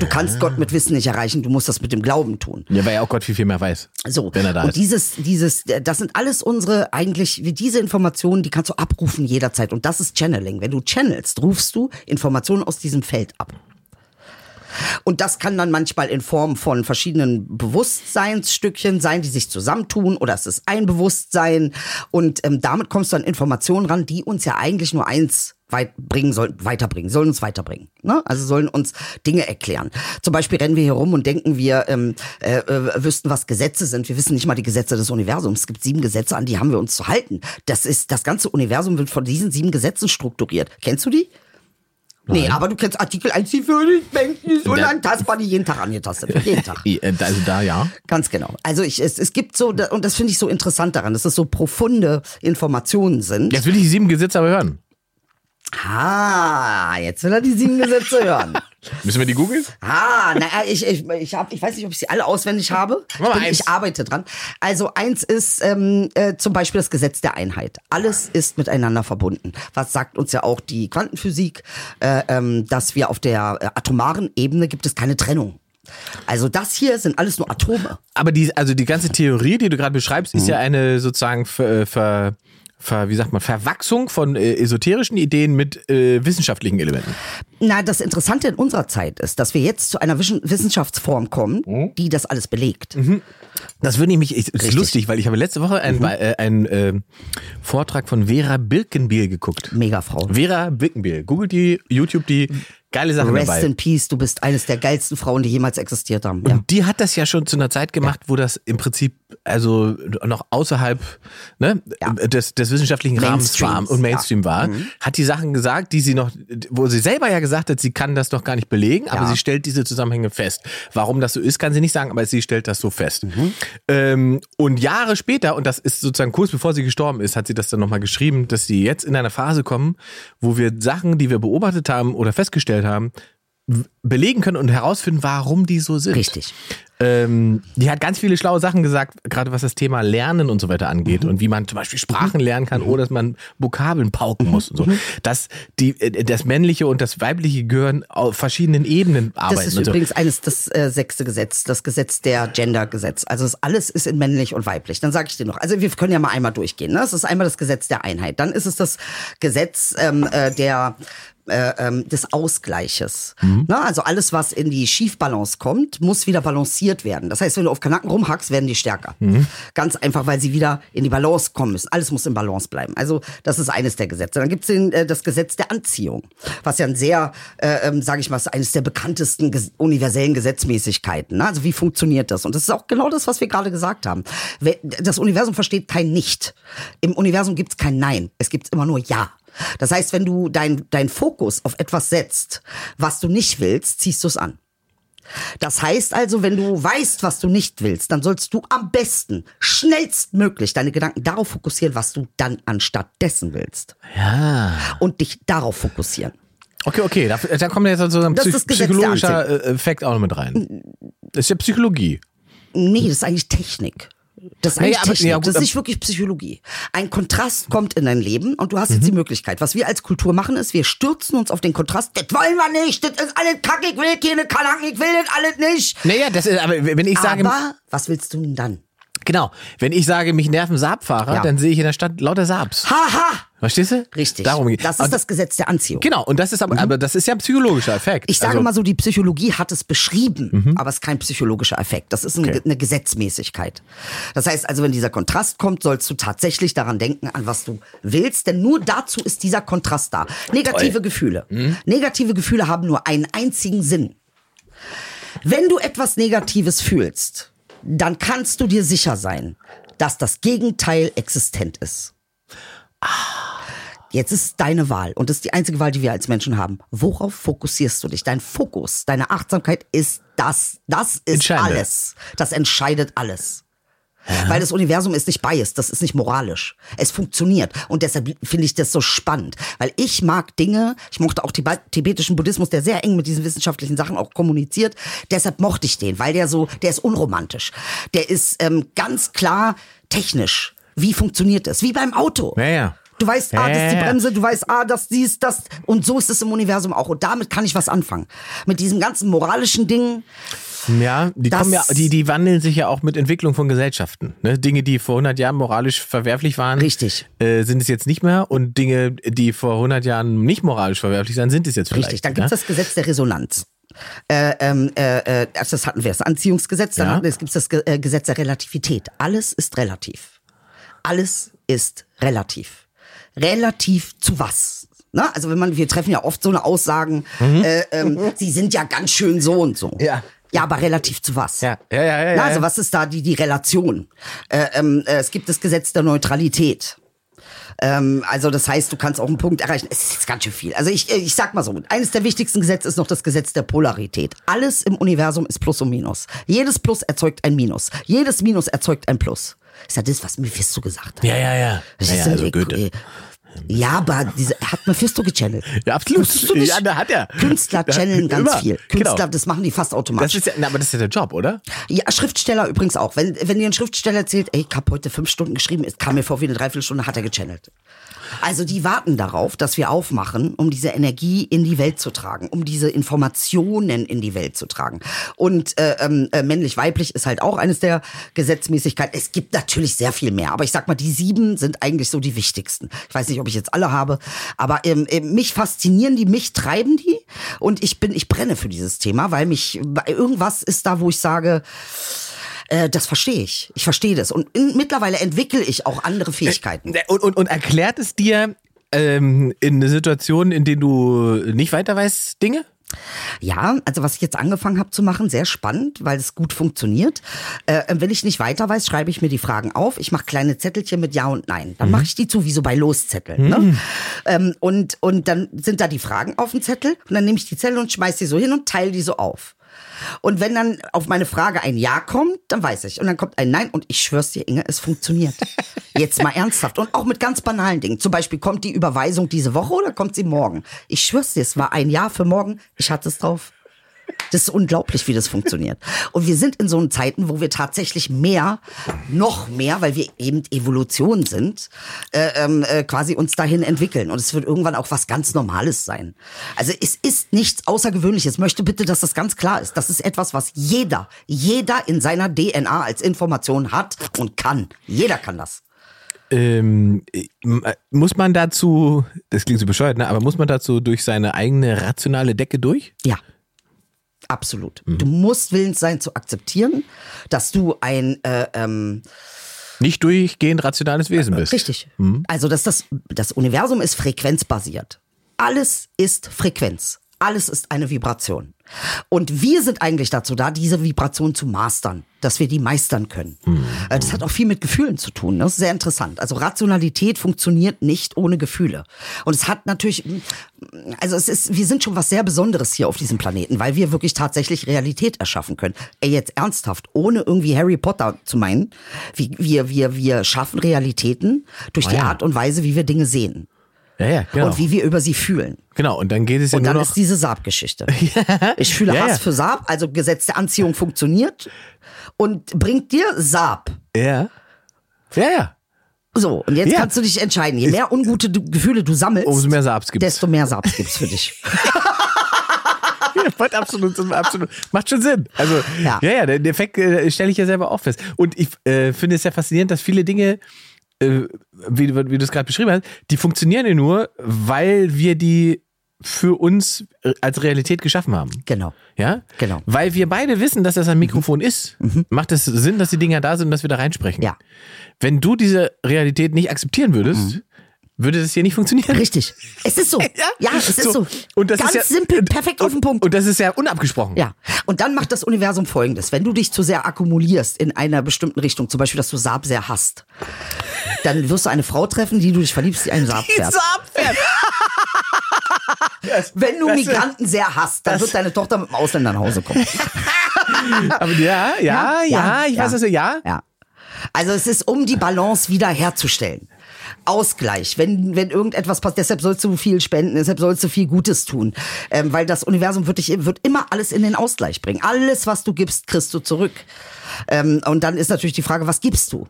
Du kannst Gott mit Wissen nicht erreichen, du musst das mit dem Glauben tun. Ja, weil ja auch Gott viel, viel mehr weiß. So, Wenn er da und ist. dieses, dieses, das sind alles unsere, eigentlich, wie diese Informationen, die kannst du abrufen jederzeit. Und das ist Channeling. Wenn du channelst, rufst du Informationen aus diesem Feld ab. Und das kann dann manchmal in Form von verschiedenen Bewusstseinsstückchen sein, die sich zusammentun, oder es ist ein Bewusstsein. Und ähm, damit kommst du an Informationen ran, die uns ja eigentlich nur eins weit bringen sollen, weiterbringen, sollen uns weiterbringen. Ne? Also sollen uns Dinge erklären. Zum Beispiel rennen wir hier rum und denken, wir ähm, äh, äh, wüssten, was Gesetze sind. Wir wissen nicht mal die Gesetze des Universums. Es gibt sieben Gesetze, an die haben wir uns zu halten. Das ist, das ganze Universum wird von diesen sieben Gesetzen strukturiert. Kennst du die? Nee, aber du kennst Artikel 1, die Menschen ist unantastbar, die jeden Tag angetastet wird. Jeden Tag. Äh, Also da ja. Ganz genau. Also ich, es, es gibt so, und das finde ich so interessant daran, dass es so profunde Informationen sind. Jetzt will ich die sieben Gesetze aber hören. Ah, jetzt will er die sieben Gesetze hören. Müssen wir die googeln? Ah, naja, ich, ich, ich, hab, ich weiß nicht, ob ich sie alle auswendig habe. Ich, bin, ich arbeite dran. Also eins ist ähm, äh, zum Beispiel das Gesetz der Einheit. Alles ist miteinander verbunden. Was sagt uns ja auch die Quantenphysik, äh, ähm, dass wir auf der äh, atomaren Ebene gibt es keine Trennung. Also das hier sind alles nur Atome. Aber die, also die ganze Theorie, die du gerade beschreibst, ist ja eine sozusagen ver, ver, ver, wie sagt man, Verwachsung von äh, esoterischen Ideen mit äh, wissenschaftlichen Elementen. Na, das Interessante in unserer Zeit ist, dass wir jetzt zu einer Wissenschaftsform kommen, Mhm. die das alles belegt. Das würde ich mich, ich, ist lustig, weil ich habe letzte Woche einen, äh, einen äh, Vortrag von Vera Birkenbiel geguckt. Megafrau. Vera Birkenbiel. Googelt die, YouTube die, geile Sachen Rest dabei. in Peace, du bist eines der geilsten Frauen, die jemals existiert haben. Ja. Und die hat das ja schon zu einer Zeit gemacht, wo das im Prinzip also noch außerhalb ne, Ja. des, des wissenschaftlichen Rahmens war und Mainstream war, hat die Sachen gesagt, die sie noch, wo sie selber ja gesagt hat, sie kann das noch gar nicht belegen, aber Ja. sie stellt diese Zusammenhänge fest. Warum das so ist, kann sie nicht sagen, aber sie stellt das so fest. Ähm, und Jahre später, und das ist sozusagen kurz bevor sie gestorben ist, hat sie das dann nochmal geschrieben, dass sie jetzt in einer Phase kommen, wo wir Sachen, die wir beobachtet haben oder festgestellt haben, belegen können und herausfinden, warum die so sind. Richtig. Ähm, die hat ganz viele schlaue Sachen gesagt, gerade was das Thema Lernen und so weiter Mhm. angeht und wie man zum Beispiel Sprachen lernen kann, ohne dass man Vokabeln pauken muss und so. Mhm. Dass die, äh, das männliche und das weibliche Gehirn auf verschiedenen Ebenen arbeiten. Das ist und so. übrigens eines das äh, sechste Gesetz, das Gesetz der Gender-Gesetz. Also das alles ist in männlich und weiblich. Dann sage ich dir noch. Also wir können ja mal einmal durchgehen. Ne? Das ist einmal das Gesetz der Einheit. Dann ist es das Gesetz ähm, äh, der äh, ähm, des Ausgleiches. Ne? Also alles, was in die Schiefbalance kommt, muss wieder balanciert werden. Das heißt, wenn du auf Kanaken rumhackst, werden die stärker. Ganz einfach, weil sie wieder in die Balance kommen müssen. Alles muss in Balance bleiben. Also das ist eines der Gesetze. Dann gibt es äh, das Gesetz der Anziehung, was ja ein sehr, äh, ähm, sage ich mal, eines der bekanntesten ges universellen Gesetzmäßigkeiten. Ne? Also wie funktioniert das? Und das ist auch genau das, was wir gerade gesagt haben. Das Universum versteht kein Nicht. Im Universum gibt es kein Nein. Es gibt immer nur Ja. Das heißt, wenn du dein, dein Fokus auf etwas setzt, was du nicht willst, ziehst du es an. Das heißt also, wenn du weißt, was du nicht willst, dann sollst du am besten, schnellstmöglich deine Gedanken darauf fokussieren, was du dann anstatt dessen willst. Ja. Und dich darauf fokussieren. Okay, okay, da, da kommt jetzt so ein Psych psychologischer äh, Effekt auch noch mit rein. Das ist ja Psychologie. Nee, das ist eigentlich Technik. Das ist Naja, eigentlich aber- Technik. ja, gut, das ist aber- nicht wirklich Psychologie. Ein Kontrast kommt in dein Leben und du hast jetzt die Möglichkeit. Was wir als Kultur machen, ist, wir stürzen uns auf den Kontrast. Das wollen wir nicht. Das ist alles kacke. Ich will keine Kanaken. Ich will das alles nicht. Naja, das ist, aber wenn ich sage, Aber was willst du denn dann? Genau, wenn ich sage, mich nerven Saabfahrer, Ja. dann sehe ich in der Stadt lauter Saabs. Haha. Verstehst du? Richtig. Darum geht das Und- ist das Gesetz der Anziehung. Genau, und das ist aber, aber das ist ja ein psychologischer Effekt. Ich sage also, mal so, die Psychologie hat es beschrieben, aber es ist kein psychologischer Effekt. Das ist eine, Okay. eine Gesetzmäßigkeit. Das heißt also, wenn dieser Kontrast kommt, sollst du tatsächlich daran denken, an was du willst, denn nur dazu ist dieser Kontrast da. Negative Gefühle. Negative Gefühle haben nur einen einzigen Sinn. Wenn du etwas Negatives fühlst, dann kannst du dir sicher sein, dass das Gegenteil existent ist. Jetzt ist es deine Wahl und das ist die einzige Wahl, die wir als Menschen haben. Worauf fokussierst du dich? Dein Fokus, deine Achtsamkeit ist das. Das ist alles. Das entscheidet alles. Weil das Universum ist nicht biased, das ist nicht moralisch. Es funktioniert. Und deshalb finde ich das so spannend. Weil ich mag Dinge, ich mochte auch tibetischen Buddhismus, der sehr eng mit diesen wissenschaftlichen Sachen auch kommuniziert. Deshalb mochte ich den, weil der so, der ist unromantisch. Der ist ähm, ganz klar technisch. Wie funktioniert das? Wie beim Auto. Ja, ja. Du weißt, ah, das ist die. Bremse, du weißt, ah, das, dies, das. Und so ist es im Universum auch. Und damit kann ich was anfangen. Mit diesem ganzen moralischen Ding. Ja, die kommen ja, die, die wandeln sich ja auch mit Entwicklung von Gesellschaften. Ne? Dinge, die vor 100 Jahren moralisch verwerflich waren, Richtig. Äh, sind es jetzt nicht mehr. Und Dinge, die vor 100 Jahren nicht moralisch verwerflich waren, sind es jetzt vielleicht. Richtig, dann gibt's ne? das Gesetz der Resonanz. Äh, ähm, äh, äh, das hatten wir, das Anziehungsgesetz, dann Ja. wir- es gibt das äh, Gesetz der Relativität. Alles ist relativ. Alles ist relativ. Relativ zu was? Na, also wenn man, wir treffen ja oft so eine Aussagen, äh, ähm, sie sind ja ganz schön so und so. Mhm. Ja. Ja, aber relativ zu was? Ja, ja, ja, ja, Na, also ja. was ist da die, die Relation? Äh, ähm, äh, es gibt das Gesetz der Neutralität. Ähm, also das heißt, du kannst auch einen Punkt erreichen. Es ist jetzt ganz schön viel. Also ich, äh, ich sag mal so, eines der wichtigsten Gesetze ist noch das Gesetz der Polarität. Alles im Universum ist Plus und Minus. Jedes Plus erzeugt ein Minus. Jedes Minus erzeugt ein Plus. Ist ja das, was Mephisto gesagt hat. Ja, ja, ja. Das ja, ja also Goethe. Ja, aber diese, er hat Mephisto gechannelt. Ja, absolut. Ja, da hat er. Künstler channeln ganz immer. viel. Künstler, Genau. das machen die fast Das automatisch. ist ja, na, aber das ist ja der Job, oder? Ja, Schriftsteller übrigens auch. Wenn, wenn dir ein Schriftsteller erzählt, ey, ich hab heute fünf Stunden geschrieben, es kam mir vor wie eine Dreiviertelstunde, hat er gechannelt. Also die warten darauf, dass wir aufmachen, um diese Energie in die Welt zu tragen, um diese Informationen in die Welt zu tragen. Und äh, ähm, äh, männlich-weiblich ist halt auch eines der Gesetzmäßigkeiten. Es gibt natürlich sehr viel mehr, aber ich sag mal, die sieben sind eigentlich so die wichtigsten. Ich weiß nicht, ob ich jetzt alle habe, aber ähm, ähm, mich faszinieren die, mich treiben die und ich bin, ich brenne für dieses Thema, weil mich irgendwas ist da, wo ich sage, äh, das verstehe ich. Ich verstehe das. Und in, mittlerweile entwickle ich auch andere Fähigkeiten. Äh, Und, und, und erklärt es dir ähm, in eine Situation, in der du nicht weiter weißt, Dinge? Ja, also was ich jetzt angefangen habe zu machen, sehr spannend, weil es gut funktioniert. Äh, wenn ich nicht weiter weiß, schreibe ich mir die Fragen auf. Ich mache kleine Zettelchen mit Ja und Nein. Dann mache ich die zu, wie so bei Loszetteln. Ne? Ähm, und, und dann sind da die Fragen auf dem Zettel und dann nehme ich die Zettel und schmeiß die so hin und teile die so auf. Und wenn dann auf meine Frage ein Ja kommt, dann weiß ich. Und dann kommt ein Nein und ich schwör's dir, Inge, es funktioniert. Jetzt mal ernsthaft. Und auch mit ganz banalen Dingen. Zum Beispiel, kommt die Überweisung diese Woche oder kommt sie morgen? Ich schwör's dir, es war ein Ja für morgen. Ich hatte es drauf. Das ist unglaublich, wie das funktioniert. Und wir sind in so Zeiten, wo wir tatsächlich mehr, noch mehr, weil wir eben Evolution sind, äh, ähm, äh, quasi uns dahin entwickeln. Und es wird irgendwann auch was ganz Normales sein. Also es ist nichts Außergewöhnliches. Ich möchte bitte, dass das ganz klar ist. Das ist etwas, was jeder, jeder in seiner DNA als Information hat und kann. Jeder kann das. Ähm, äh, muss man dazu, das klingt so bescheuert, ne? aber muss man dazu durch seine eigene rationale Decke durch? Ja. Absolut. Du musst willens sein zu akzeptieren, dass du ein äh, ähm, Nicht durchgehend rationales Wesen bist. Richtig. Also dass das, das Universum ist frequenzbasiert. Alles ist Frequenz. Alles ist eine Vibration. Und wir sind eigentlich dazu da, diese Vibration zu mastern, dass wir die meistern können. Äh, Das hat auch viel mit Gefühlen zu tun. ne? Das ist sehr interessant. Also Rationalität funktioniert nicht ohne Gefühle. Und es hat natürlich, also es ist, wir sind schon was sehr Besonderes hier auf diesem Planeten, weil wir wirklich tatsächlich Realität erschaffen können. Ey, jetzt ernsthaft, ohne irgendwie Harry Potter zu meinen, wir, wir, wir schaffen Realitäten durch die ja. Art und Weise, wie wir Dinge sehen. Ja, ja, genau. Und wie wir über sie fühlen. genau, und dann geht es ja Und dann noch. ist diese Saab-Geschichte. Ich fühle Hass für Saab, also Gesetz der Anziehung funktioniert und bringt dir Saab. Ja. Ja, ja. So, und jetzt kannst du dich entscheiden. Je mehr ungute du Gefühle du sammelst, Umso mehr Saabs gibt's. desto mehr Saabs gibt's für dich. Ja, absolut, absolut. Macht schon Sinn. Also, ja, Ja. ja, den Effekt äh, stelle ich ja selber auch fest. Und ich äh, finde es sehr faszinierend, dass viele Dinge, wie, du- wie du es gerade beschrieben hast, die funktionieren ja nur, weil wir die für uns äh, als Realität geschaffen haben. Genau. Ja? Genau. Weil wir beide wissen, dass das ein Mikrofon ist, macht es Sinn, dass die Dinger da sind und dass wir da reinsprechen. Ja. Wenn du diese Realität nicht akzeptieren würdest, würde das hier nicht funktionieren. Richtig. Es ist so. Ja, es ist so. Und das Ganz ist ja, simpel, perfekt auf den Punkt. Und das ist ja unabgesprochen. Ja, und dann macht das Universum folgendes. Wenn du dich zu sehr akkumulierst in einer bestimmten Richtung, zum Beispiel, dass du Saab sehr hasst, dann wirst du eine Frau treffen, die du dich verliebst, die einen Saab fährt. Saabpferd. Wenn du Das- Migranten sehr hasst, dann das- wird deine Tochter mit dem Ausländer nach Hause kommen. Aber ja, ja, ja, ich weiß, was du, ja. Ja. Also es ist, um die Balance wieder herzustellen. Ausgleich, wenn, wenn irgendetwas passiert, deshalb sollst du viel spenden, deshalb sollst du viel Gutes tun, ähm, weil das Universum wird, dich, wird immer alles in den Ausgleich bringen. Alles, was du gibst, kriegst du zurück. Ähm, und dann ist natürlich die Frage, was gibst du?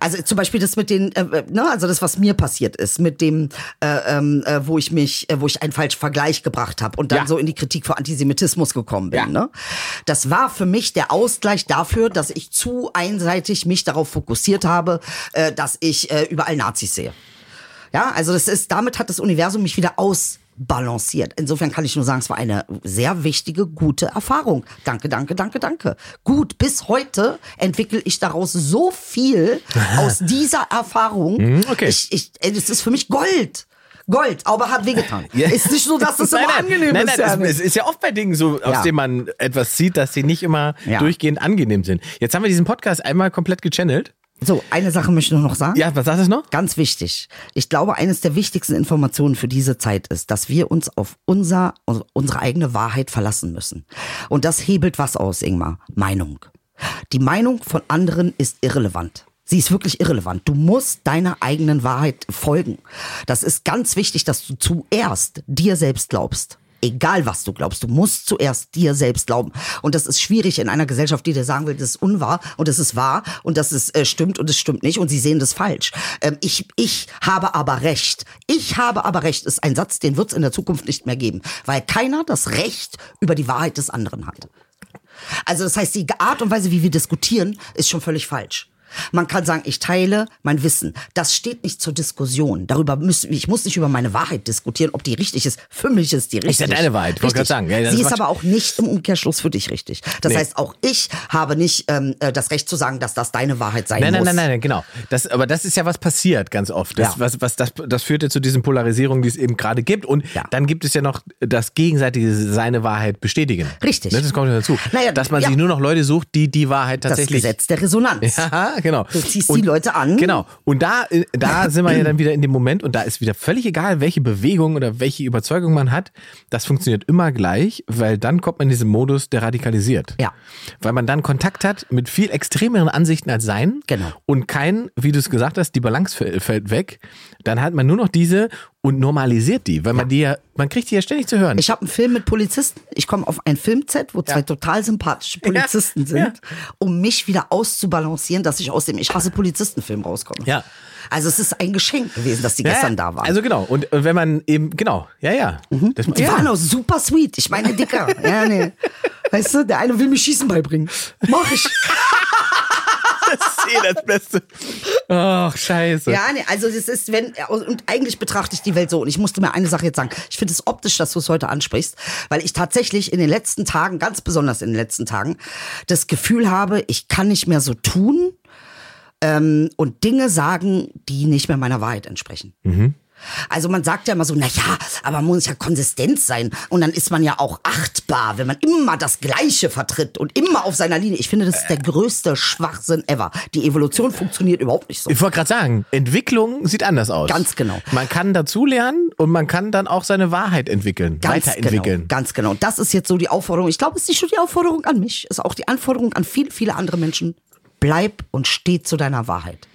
Also zum Beispiel das mit den, äh, ne, also das, was mir passiert ist, mit dem, äh, ähm, äh, wo ich mich, äh, wo ich einen falschen Vergleich gebracht habe und dann Ja. so in die Kritik vor Antisemitismus gekommen bin. Ja. Ne? Das war für mich der Ausgleich dafür, dass ich zu einseitig mich darauf fokussiert habe, äh, dass ich äh, überall Nazis sehe. Ja, also das ist, damit hat das Universum mich wieder ausbalanciert. Insofern kann ich nur sagen, es war eine sehr wichtige, gute Erfahrung. Danke, danke, danke, danke. Gut, bis heute entwickle ich daraus so viel aus dieser Erfahrung. okay. Ich, ich, das ist für mich Gold. Gold, aber hat wehgetan. Ist nicht so, dass das immer nein, angenehm nein, ist. nein, ja. es, es ist ja oft bei Dingen so, aus Ja. denen man etwas sieht, dass sie nicht immer Ja. durchgehend angenehm sind. Jetzt haben wir diesen Podcast einmal komplett gechannelt. So, eine Sache möchte ich noch sagen. Ja, was sagst du noch? Ganz wichtig. Ich glaube, eines der wichtigsten Informationen für diese Zeit ist, dass wir uns auf unser, unsere eigene Wahrheit verlassen müssen. Und das hebelt was aus, Ingmar? Meinung. Die Meinung von anderen ist irrelevant. Sie ist wirklich irrelevant. Du musst deiner eigenen Wahrheit folgen. Das ist ganz wichtig, dass du zuerst dir selbst glaubst. Egal was du glaubst, du musst zuerst dir selbst glauben. Und das ist schwierig in einer Gesellschaft, die dir sagen will, das ist unwahr und das ist wahr und das ist äh, stimmt und es stimmt nicht und sie sehen das falsch. Ähm, ich, ich habe aber recht. Ich habe aber recht ist ein Satz, den wird es in der Zukunft nicht mehr geben, weil keiner das Recht über die Wahrheit des anderen hat. Also das heißt, die Art und Weise, wie wir diskutieren, ist schon völlig falsch. Man kann sagen, ich teile mein Wissen. Das steht nicht zur Diskussion. Darüber müssen, ich muss nicht über meine Wahrheit diskutieren, ob die richtig ist. Für mich ist die richtig. ja deine Wahrheit, wollte grad sagen. Ja, das Sie ist ist aber auch nicht im Umkehrschluss für dich richtig. Das Nee. heißt, auch ich habe nicht ähm, äh, das Recht zu sagen, dass das deine Wahrheit sein Nein, nein, muss. nein, nein, nein, genau. Das, aber das ist ja was passiert ganz oft. Das, Ja. was, was, das, das führt ja zu diesen Polarisierungen, die es eben gerade gibt. Und Ja. dann gibt es ja noch das gegenseitige seine Wahrheit bestätigen. Richtig. Ne, Das kommt dazu. Naja, Dass man sich nur noch Leute sucht, die die Wahrheit Das tatsächlich. Gesetz der Resonanz. Ja, genau. Du ziehst die Leute an. Genau. Und da, äh, da sind wir ja dann wieder in dem Moment und da ist wieder völlig egal, welche Bewegung oder welche Überzeugung man hat. Das funktioniert immer gleich, weil dann kommt man in diesen Modus, der radikalisiert. Ja. Weil man dann Kontakt hat mit viel extremeren Ansichten als sein. Genau. Und kein, wie du es gesagt hast, die Balance fäll- fällt weg. Dann hat man nur noch diese und normalisiert die, weil man die ja, man kriegt die ja ständig zu hören. Ich habe einen Film mit Polizisten. Ich komme auf ein Filmset, wo zwei total sympathische Polizisten sind, um mich wieder auszubalancieren, dass ich aus dem Ich hasse Polizisten-Film rauskomme. Ja. Also es ist ein Geschenk gewesen, dass die gestern da waren. Also genau. Und äh, wenn man eben, genau, ja, ja. Das, die waren auch super sweet. Ich meine, Dicker. ja, nee. Weißt du, der eine will mir Schießen beibringen. Mach ich. Das ist eh das Beste. Ach, scheiße. Ja, nee, also das ist, wenn, und eigentlich betrachte ich die Welt so. Und ich musste mir eine Sache jetzt sagen. Ich finde es optisch, dass du es heute ansprichst, weil ich tatsächlich in den letzten Tagen, ganz besonders in den letzten Tagen, das Gefühl habe, ich kann nicht mehr so tun ähm, und Dinge sagen, die nicht mehr meiner Wahrheit entsprechen. Also man sagt ja immer so, na ja, aber man muss ja konsistent sein und dann ist man ja auch achtbar, wenn man immer das Gleiche vertritt und immer auf seiner Linie. Ich finde, das ist der größte Schwachsinn ever. Die Evolution funktioniert überhaupt nicht so. Ich wollte gerade sagen, Entwicklung sieht anders aus. Ganz genau. Man kann dazulernen und man kann dann auch seine Wahrheit entwickeln, Ganz weiterentwickeln. Genau, ganz genau. Und das ist jetzt so die Aufforderung. Ich glaube, es ist nicht nur die Aufforderung an mich, es ist auch die Anforderung an viele, viele andere Menschen. Bleib und steh zu deiner Wahrheit.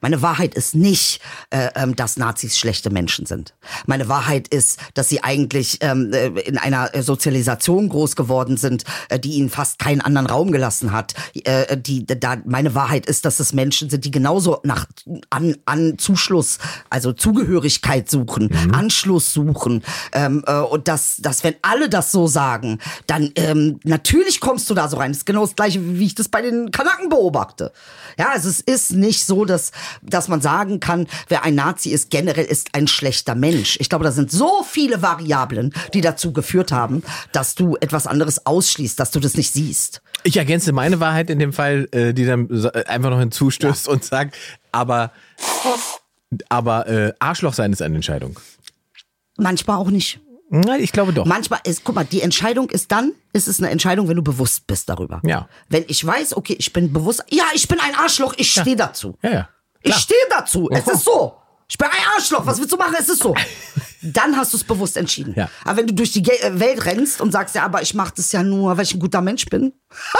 Meine Wahrheit ist nicht, äh, ähm, dass Nazis schlechte Menschen sind. Meine Wahrheit ist, dass sie eigentlich ähm, äh, in einer äh, Sozialisation groß geworden sind, äh, die ihnen fast keinen anderen Raum gelassen hat. Äh, die, da, meine Wahrheit ist, dass es Menschen sind, die genauso nach an, an Zuschluss, also Zugehörigkeit suchen, Anschluss suchen. Ähm, äh, und dass, dass wenn alle das so sagen, dann ähm, natürlich kommst du da so rein. Das ist genau das gleiche, wie ich das bei den Kanaken beobachte. Ja, also es ist nicht so, dass, dass man sagen kann, wer ein Nazi ist, generell ist ein schlechter Mensch. Ich glaube, da sind so viele Variablen, die dazu geführt haben, dass du etwas anderes ausschließt, dass du das nicht siehst. Ich ergänze meine Wahrheit in dem Fall, äh, die dann äh, einfach noch hinzustößt und sagt, aber, aber äh, Arschloch sein ist eine Entscheidung. Manchmal auch nicht. Nein, ich glaube doch. Manchmal ist, guck mal, die Entscheidung ist dann, ist es eine Entscheidung, wenn du bewusst bist darüber. Ja. Wenn ich weiß, okay, ich bin bewusst, ja, ich bin ein Arschloch, ich stehe dazu. Ja, ja. Ich stehe dazu. Es ist so. Ich bin ein Arschloch. Was willst du machen? Es ist so. Dann hast du es bewusst entschieden. Ja. Aber wenn du durch die äh, Welt rennst und sagst, ja, aber ich mache das ja nur, weil ich ein guter Mensch bin.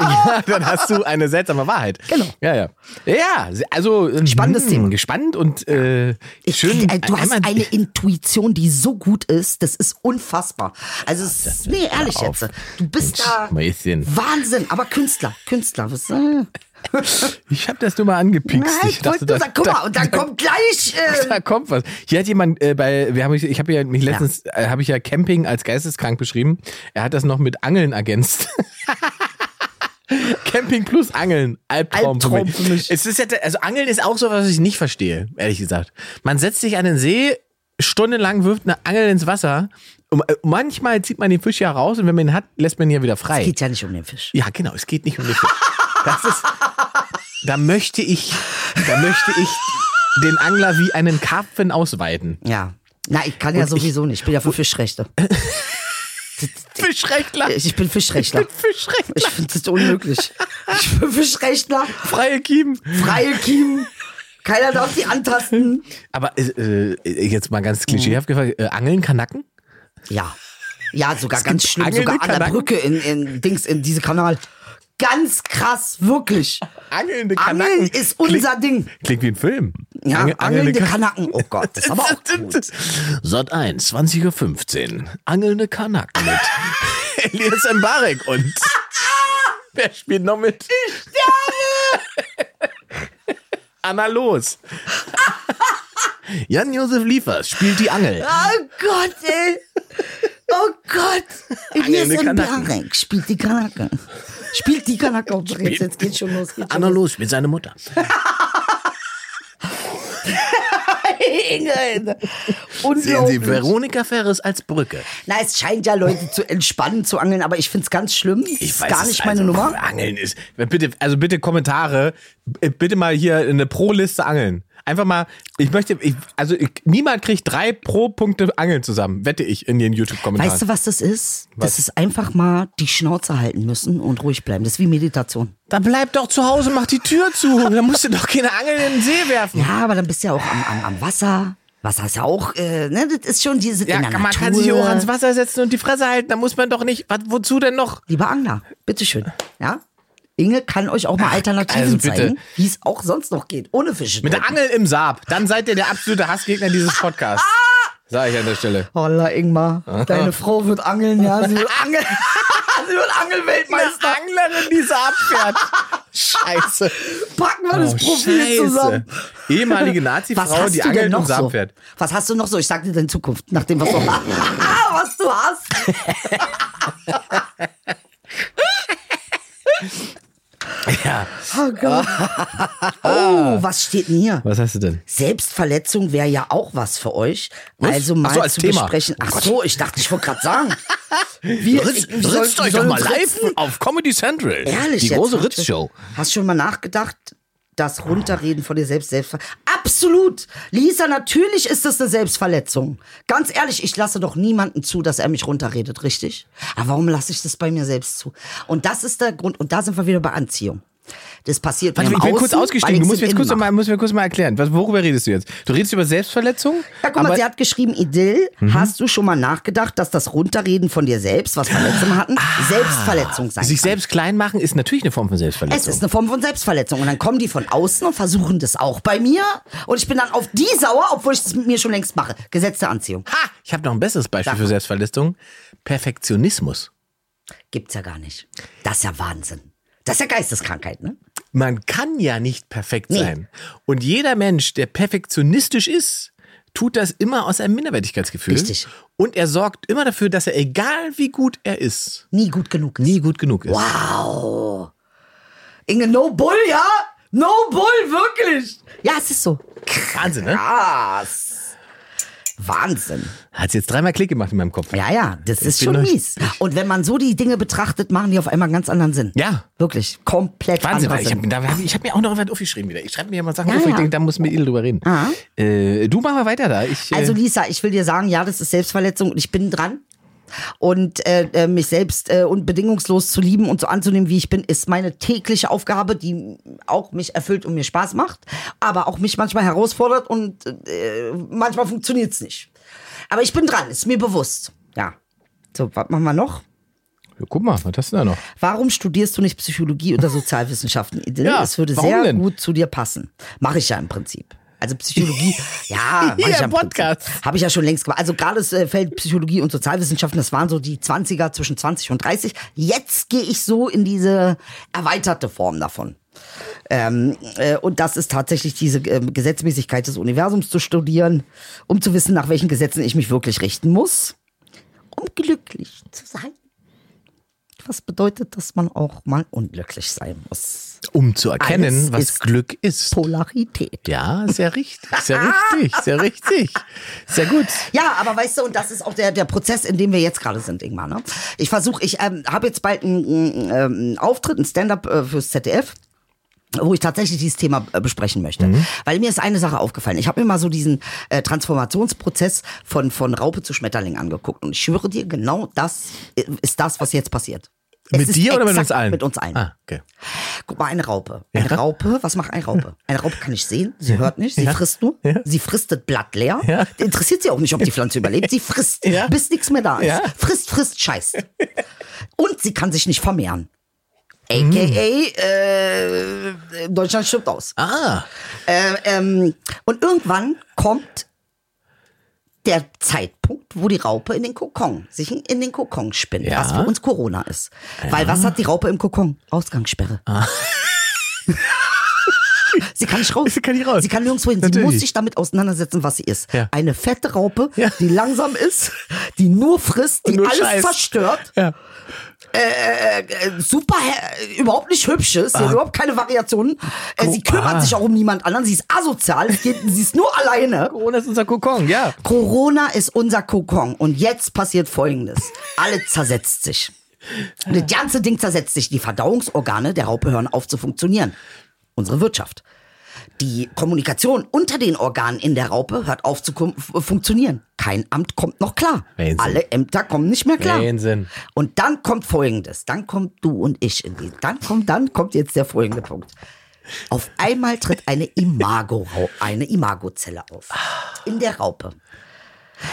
Ja, dann hast du eine seltsame Wahrheit. Genau. Ja, ja. Ja, also ähm, Spannendes hm, Thema. Gespannt und äh, Ich, schön. du hast eine Intuition, die so gut ist. Das ist unfassbar. Also, es ist, nee, ehrlich jetzt. Du bist Mensch, da Mäuschen. Wahnsinn. Aber Künstler, Künstler. Was, äh, Ich habe das nur mal angepikst. Nein, ich wollte nur sagen, guck mal, und dann kommt gleich. Äh, Da kommt was. Hier hat jemand äh, bei, wir haben, ich habe ja mich letztens, äh, habe ich ja Camping als geisteskrank beschrieben. Er hat das noch mit Angeln ergänzt. Camping plus Angeln, Albtraum, Albtraum für mich. für mich. Es ist ja, also Angeln ist auch so, was ich nicht verstehe, ehrlich gesagt. Man setzt sich an den See, stundenlang wirft eine Angel ins Wasser. Und äh, manchmal zieht man den Fisch ja raus und wenn man ihn hat, lässt man ihn ja wieder frei. geht ja nicht um den Fisch. Ja, genau, es geht nicht um den Fisch. Das ist, da möchte ich, da möchte ich den Angler wie einen Karpfen ausweiten. Ja. Na, ich kann ja Und ich- sowieso nicht. Ich bin ja für Fischrechte. Fischrechtler. Ich bin Fischrechtler. Fischrechtler. Ich finde das unmöglich. Ich bin Fischrechtler, Freie Kiemen. freie Kiemen. Keiner darf die antasten. Aber äh, äh, jetzt mal ganz klischeehaft gefragt, äh, Angeln Kanaken? Ja. Ja, sogar ganz gibt schlimm. Sogar an der? Brücke in, in Dings, in diese Kanal. Ganz krass, wirklich. Angelnde Angeln ist unser Ding. Klingt wie ein Film. Ja, Angel- angelnde Kan- Kanaken. Oh Gott, das ist aber auch gut. Sat 1, 20.15 Uhr. Angelnde Kanaken mit Elias Mbarek und wer spielt noch mit? Ich sterbe! Anna Los. Jan-Josef Liefers spielt die Angel. Oh Gott, ey. Oh Gott. Elias Kanaken. Mbarek spielt die Kanaken. Spielt die Kanaka-Opera jetzt? Jetzt geht's schon los. Geht schon Anna los, mit seiner Mutter. Inge, Sehen Sie. Veronika Ferres als Brücke. Na, es scheint ja Leute zu entspannen, zu angeln, aber ich find's ganz schlimm. Ich ist weiß gar es, nicht meine also, Nummer. Angeln ist. Bitte, also bitte Kommentare. äh, Bitte mal hier eine Pro-Liste Angeln. Einfach mal, ich möchte, ich, also ich, niemand kriegt drei Pro-Punkte Angeln zusammen, wette ich in den YouTube-Kommentaren. Weißt du, was das ist? Was? Das ist einfach mal die Schnauze halten müssen und ruhig bleiben. Das ist wie Meditation. Dann bleib doch zu Hause, mach die Tür zu. Dann musst du doch keine Angeln in den See werfen. Ja, aber dann bist du ja auch am, am, am Wasser. Wasser ist ja auch, äh, ne, das ist schon diese Ja, in der man Natur. kann sich auch ans Wasser setzen und die Fresse halten. Da muss man doch nicht. Wozu denn noch? Lieber Angler, bitteschön. Ja? Inge kann euch auch mal Alternativen also zeigen, wie es auch sonst noch geht, ohne Fische. Mit der Angel im Saab. Dann seid ihr der absolute Hassgegner dieses Podcasts. Sag ich an der Stelle. Holla, Ingmar, deine Frau wird angeln, ja, sie wird angeln. sie wird Angelweltmeister. Eine Anglerin, die Saab fährt. Scheiße. Packen wir das Oh, Profil Scheiße. zusammen. Ehemalige Nazi-Frau, die angelt noch und Saab so? fährt. Was hast du noch so? Ich sag dir deine Zukunft, nachdem was, du, was du hast. Ja. Oh Gott. Oh, was steht denn hier? Was hast du denn? Selbstverletzung wäre ja auch was für euch. Also mal Ach so, als zu Thema. besprechen. Oh Ach so, ich dachte, ich wollte gerade sagen. Wir, Ritz, wir soll- ritzt wir euch doch mal live auf Comedy Central. Ehrlich Die große. Ritz-Show. Hast du schon mal nachgedacht, das Runterreden von dir selbst, selbst Absolut. Lisa, natürlich ist das eine Selbstverletzung. Ganz ehrlich, ich lasse doch niemanden zu, dass er mich runterredet, richtig? Aber warum lasse ich das bei mir selbst zu? Und das ist der Grund. Und da sind wir wieder bei Anziehung. Das passiert Warte, mir ich bin kurz Außen, weil ausgestiegen. Du musst mir jetzt kurz mal, musst mir kurz mal erklären. Was, worüber redest du jetzt? Du redest über Selbstverletzung? Ja, guck mal, sie hat geschrieben, Idyll, hast du schon mal nachgedacht, dass das Runterreden von dir selbst, was Verletzungen hatten, Selbstverletzung sein sich kann? selbst klein machen ist natürlich eine Form von Es Selbstverletzung. ist eine Form von Selbstverletzung. Und dann kommen die von außen und versuchen das auch bei mir. Und ich bin dann auf die sauer, obwohl ich das mit mir schon längst mache. Gesetz der Anziehung. ha! Ich habe noch ein besseres Beispiel Sag für Selbstverletzung. Perfektionismus. Gibt's ja gar nicht. Das ist ja Wahnsinn. Das ist ja Geisteskrankheit, ne? Man kann ja nicht perfekt Nee. sein. Und jeder Mensch, der perfektionistisch ist, tut das immer aus einem Minderwertigkeitsgefühl. Richtig. Und er sorgt immer dafür, dass er, egal wie gut er ist, Nie gut genug ist. nie gut genug ist. Wow. Inge, no bull, ja? No bull, wirklich. Ja, es ist so. Wahnsinn, ne? Krass. Wahnsinn. Hat's jetzt dreimal Klick gemacht in meinem Kopf. Ja, ja, das ist bin schon mies. Und wenn man so die Dinge betrachtet, machen die auf einmal einen ganz anderen Sinn. Ja. Wirklich. Komplett Wahnsinn, anderer weil ich Sinn. habe hab ich, ich hab mir auch noch was aufgeschrieben wieder. Ich schreibe mir ja mal Sachen Ja, auf, wo ich ja. denke, da muss mit Idel drüber reden. Ah. Äh, du mach mal weiter da. Ich, äh, Also Lisa, ich will dir sagen, ja, das ist Selbstverletzung und ich bin dran. Und äh, äh, mich selbst äh, und bedingungslos zu lieben und so anzunehmen, wie ich bin, ist meine tägliche Aufgabe, die auch mich erfüllt und mir Spaß macht, aber auch mich manchmal herausfordert und äh, manchmal funktioniert's nicht. Aber ich bin dran, ist mir bewusst. Ja. So, was machen wir noch? ja, guck mal, was hast du da noch? Warum studierst du nicht Psychologie oder Sozialwissenschaften? Ja, das würde sehr denn? gut zu dir passen. Mache ich ja im Prinzip. Also Psychologie, ja, Hier ja im Podcast. Habe ich ja schon längst gemacht. Also gerade das äh, Feld Psychologie und Sozialwissenschaften, das waren so die 20er zwischen 20 und 30. Jetzt gehe ich so in diese erweiterte Form davon. Ähm, äh, und das ist tatsächlich diese ähm, Gesetzmäßigkeit des Universums zu studieren, um zu wissen, nach welchen Gesetzen ich mich wirklich richten muss, um glücklich zu sein. Was bedeutet, dass man auch mal unglücklich sein muss? Um zu erkennen, Alles was ist Glück ist. Polarität. Ja, sehr richtig, sehr richtig, sehr richtig. Sehr gut. Ja, aber weißt du, und das ist auch der, der Prozess, in dem wir jetzt gerade sind, Ingmar. Ne? Ich versuche, ich ähm, habe jetzt bald einen, einen Auftritt, einen Stand-up äh, fürs ZDF wo ich tatsächlich dieses Thema äh, besprechen möchte. Weil mir ist eine Sache aufgefallen. Ich habe mir mal so diesen äh, Transformationsprozess von, von Raupe zu Schmetterling angeguckt. Und ich schwöre dir, genau das äh, ist das, was jetzt passiert. Mit dir oder mit uns allen? Mit uns allen. Ah, okay. Guck mal, eine Raupe. Eine Ja. Raupe, was macht eine Raupe? Eine Raupe kann ich sehen, sie hört nicht, sie Ja. frisst nur, Ja. sie frisst das Blatt leer. Ja. Interessiert sie auch nicht, ob die Pflanze überlebt, sie frisst, Ja. bis nichts mehr da ist. Ja. Frisst, frisst, scheißt. Und sie kann sich nicht vermehren. AKA, Mm. äh, Deutschland stirbt aus. Ah, Äh, ähm, und irgendwann kommt der Zeitpunkt, wo die Raupe in den Kokon, sich in- den Kokon spinnt, Ja. was für uns Corona ist. Weil was hat die Raupe im Kokon? Ausgangssperre. Sie kann nicht raus. Ah. Sie kann nicht raus. Sie kann nirgendwo hin. Sie Natürlich. muss sich damit auseinandersetzen, was sie ist. Ja. Eine fette Raupe, Ja. die langsam ist, die nur frisst, die nur alles scheißt. zerstört. ja. Äh, äh, super, äh, überhaupt nicht hübsch ist, Ah. überhaupt keine Variationen. Äh, sie kümmert sich auch um niemand anderen, sie ist asozial, geht, sie ist nur alleine. Corona ist unser Kokon, ja. Corona ist unser Kokon und jetzt passiert Folgendes. Alle zersetzt sich. Das ganze Ding zersetzt sich. Die Verdauungsorgane der Raupe hören auf zu funktionieren. Unsere Wirtschaft. Die Kommunikation unter den Organen in der Raupe hört auf zu funktionieren. Kein Amt kommt noch klar. Wahnsinn. Alle Ämter kommen nicht mehr klar. Wahnsinn. Und dann kommt Folgendes. Dann kommt du und ich in die. Dann kommt, dann kommt jetzt der folgende Punkt. Auf einmal tritt eine Imago, eine Imagozelle auf. In der Raupe.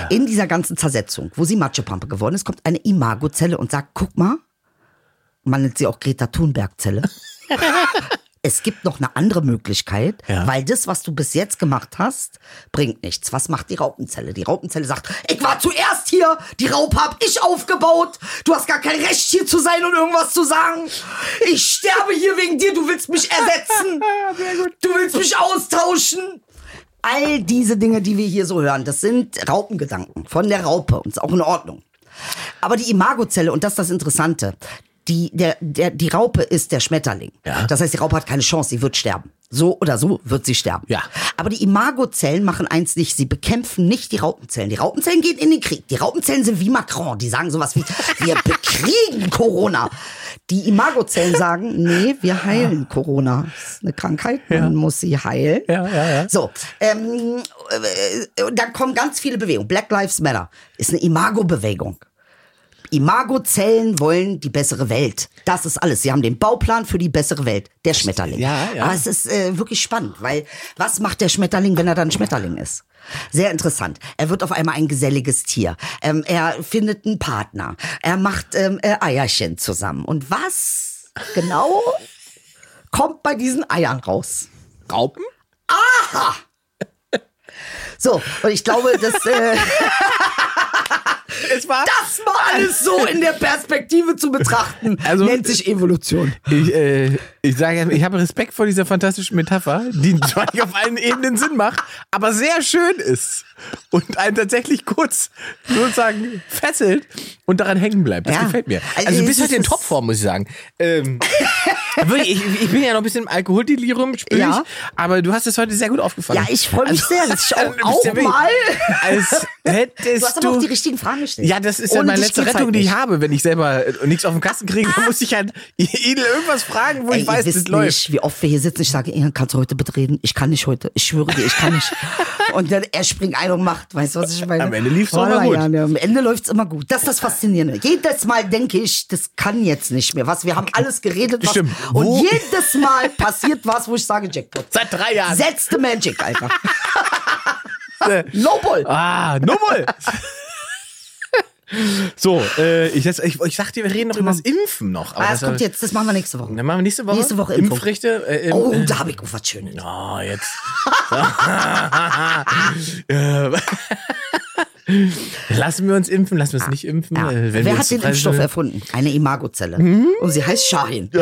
In dieser ganzen Zersetzung, wo sie Matschepampe geworden ist, kommt eine Imagozelle und sagt, guck mal, man nennt sie auch Greta Thunberg-Zelle. Es gibt noch eine andere Möglichkeit, Ja. weil das, was du bis jetzt gemacht hast, bringt nichts. Was macht die Raupenzelle? Die Raupenzelle sagt, ich war zuerst hier, die Raupe hab ich aufgebaut, du hast gar kein Recht hier zu sein und irgendwas zu sagen. Ich sterbe hier wegen dir, du willst mich ersetzen. Du willst mich austauschen. All diese Dinge, die wir hier so hören, das sind Raupengedanken von der Raupe und ist auch in Ordnung. Aber die Imagozelle, und das ist das Interessante, die, der, der, die Raupe ist der Schmetterling. Ja. Das heißt, die Raupe hat keine Chance, sie wird sterben. So oder so wird sie sterben. Ja. Aber die Imagozellen machen eins nicht, sie bekämpfen nicht die Raupenzellen. Die Raupenzellen gehen in den Krieg. Die Raupenzellen sind wie Macron, die sagen sowas wie, wir bekriegen Corona. Die Imagozellen sagen, nee, wir heilen Corona. Das ist eine Krankheit, man muss sie heilen. Ja, ja, ja. So, ähm, äh, dann kommen ganz viele Bewegungen. Black Lives Matter ist eine Imago-Bewegung. Imagozellen wollen die bessere Welt. Das ist alles. Sie haben den Bauplan für die bessere Welt. Der Schmetterling. Ja, ja. Aber es ist äh, wirklich spannend, weil was macht der Schmetterling, wenn er dann Schmetterling ist? Sehr interessant. Er wird auf einmal ein geselliges Tier. Ähm, er findet einen Partner. Er macht ähm, äh, Eierchen zusammen. Und was genau kommt bei diesen Eiern raus? Raupen? So, und ich glaube, dass äh, Es war. das mal alles so in der Perspektive zu betrachten, Also- nennt sich Evolution. Ich, äh, ich sage, ich habe Respekt vor dieser fantastischen Metapher, die zwar nicht auf allen Ebenen Sinn macht, aber sehr schön ist und einen tatsächlich kurz sozusagen fesselt und daran hängen bleibt. Das Ja. gefällt mir. Also Also du bist halt in Topform, muss ich sagen. Ähm, wirklich, ich, ich bin ja noch ein bisschen im Alkoholdelirium, spüre Ja. ich, aber du hast es heute sehr gut aufgefangen. Ja, ich freue mich sehr, dass ich auch, Also, auch mal. Als hättest Du hast aber auch die richtigen Fragen gestellt. ja, das ist ja meine letzte Rettung, halt die ich habe, wenn ich selber äh, nichts auf dem Kasten kriege. Dann muss ich halt Edel irgendwas fragen, wo Ey, ich weiß, das läuft. nicht, wie oft wir hier sitzen. Ich sage, Ian, kannst du heute bitte reden? Ich kann nicht heute. Ich schwöre dir, ich kann nicht. Und dann er springt ein und macht. Weißt du, was ich meine? Am Ende lief's doch Voilà, immer gut. Ja, ja, am Ende läuft's immer gut. Das ist das Faszinierende. Jedes Mal denke ich, das kann jetzt nicht mehr. Was, wir haben alles geredet. Was, Stimmt. Und Wo- jedes Mal passiert was, wo ich sage, Jackpot. Seit drei Jahren. Setz the Magic, Alter. no Bull. Ah, Nummel! so, äh, ich, ich, ich sagte, wir reden noch über das Impfen noch. Aber Ah, das das kommt jetzt, das machen wir nächste Woche. Dann machen wir nächste Woche. Nächste Woche Impfung. Impfrechte. Äh, Oh, äh, da habe ich was Schönes. Oh, jetzt. Äh, lassen wir uns impfen, lassen wir uns nicht impfen. Ja. äh, Wer hat den Impfstoff erfunden? Eine Imagozelle. Mhm. Und sie heißt Shahin.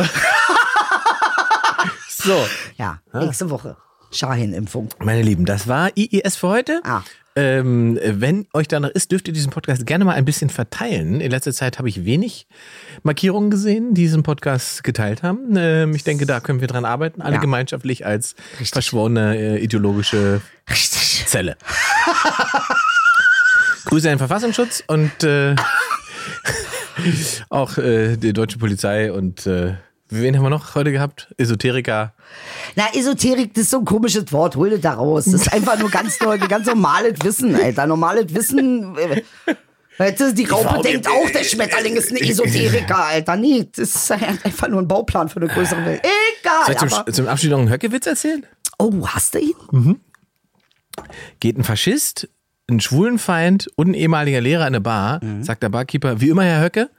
So, Ja, nächste Woche. Shahin-Impfung. meine Lieben, das war IIS für heute. Ah. Ähm, wenn euch danach ist, dürft ihr diesen Podcast gerne mal ein bisschen verteilen. In letzter Zeit habe ich wenig Markierungen gesehen, die diesen Podcast geteilt haben. Ähm, ich denke, da können wir dran arbeiten, alle Ja. gemeinschaftlich als verschworene äh, ideologische Richtig. Zelle. Grüße an den Verfassungsschutz und äh, auch äh, die deutsche Polizei und äh, wen haben wir noch heute gehabt? Esoteriker. Na, Esoterik, das ist so ein komisches Wort. Hol das da raus. Das ist einfach nur ganz, ganz normales Wissen, Alter. Normales Wissen. äh, Weißt du, die Raupe denkt auch, der Schmetterling ist ein Esoteriker, Alter. Nee, das ist einfach nur ein Bauplan für eine größere Welt. Soll ich Egal. zum, Aber, zum Abschied noch einen Höckewitz erzählen? oh, hast du ihn? Geht ein Faschist, ein Schwulenfeind und ein ehemaliger Lehrer in eine Bar, sagt der Barkeeper, wie immer, Herr Höcke,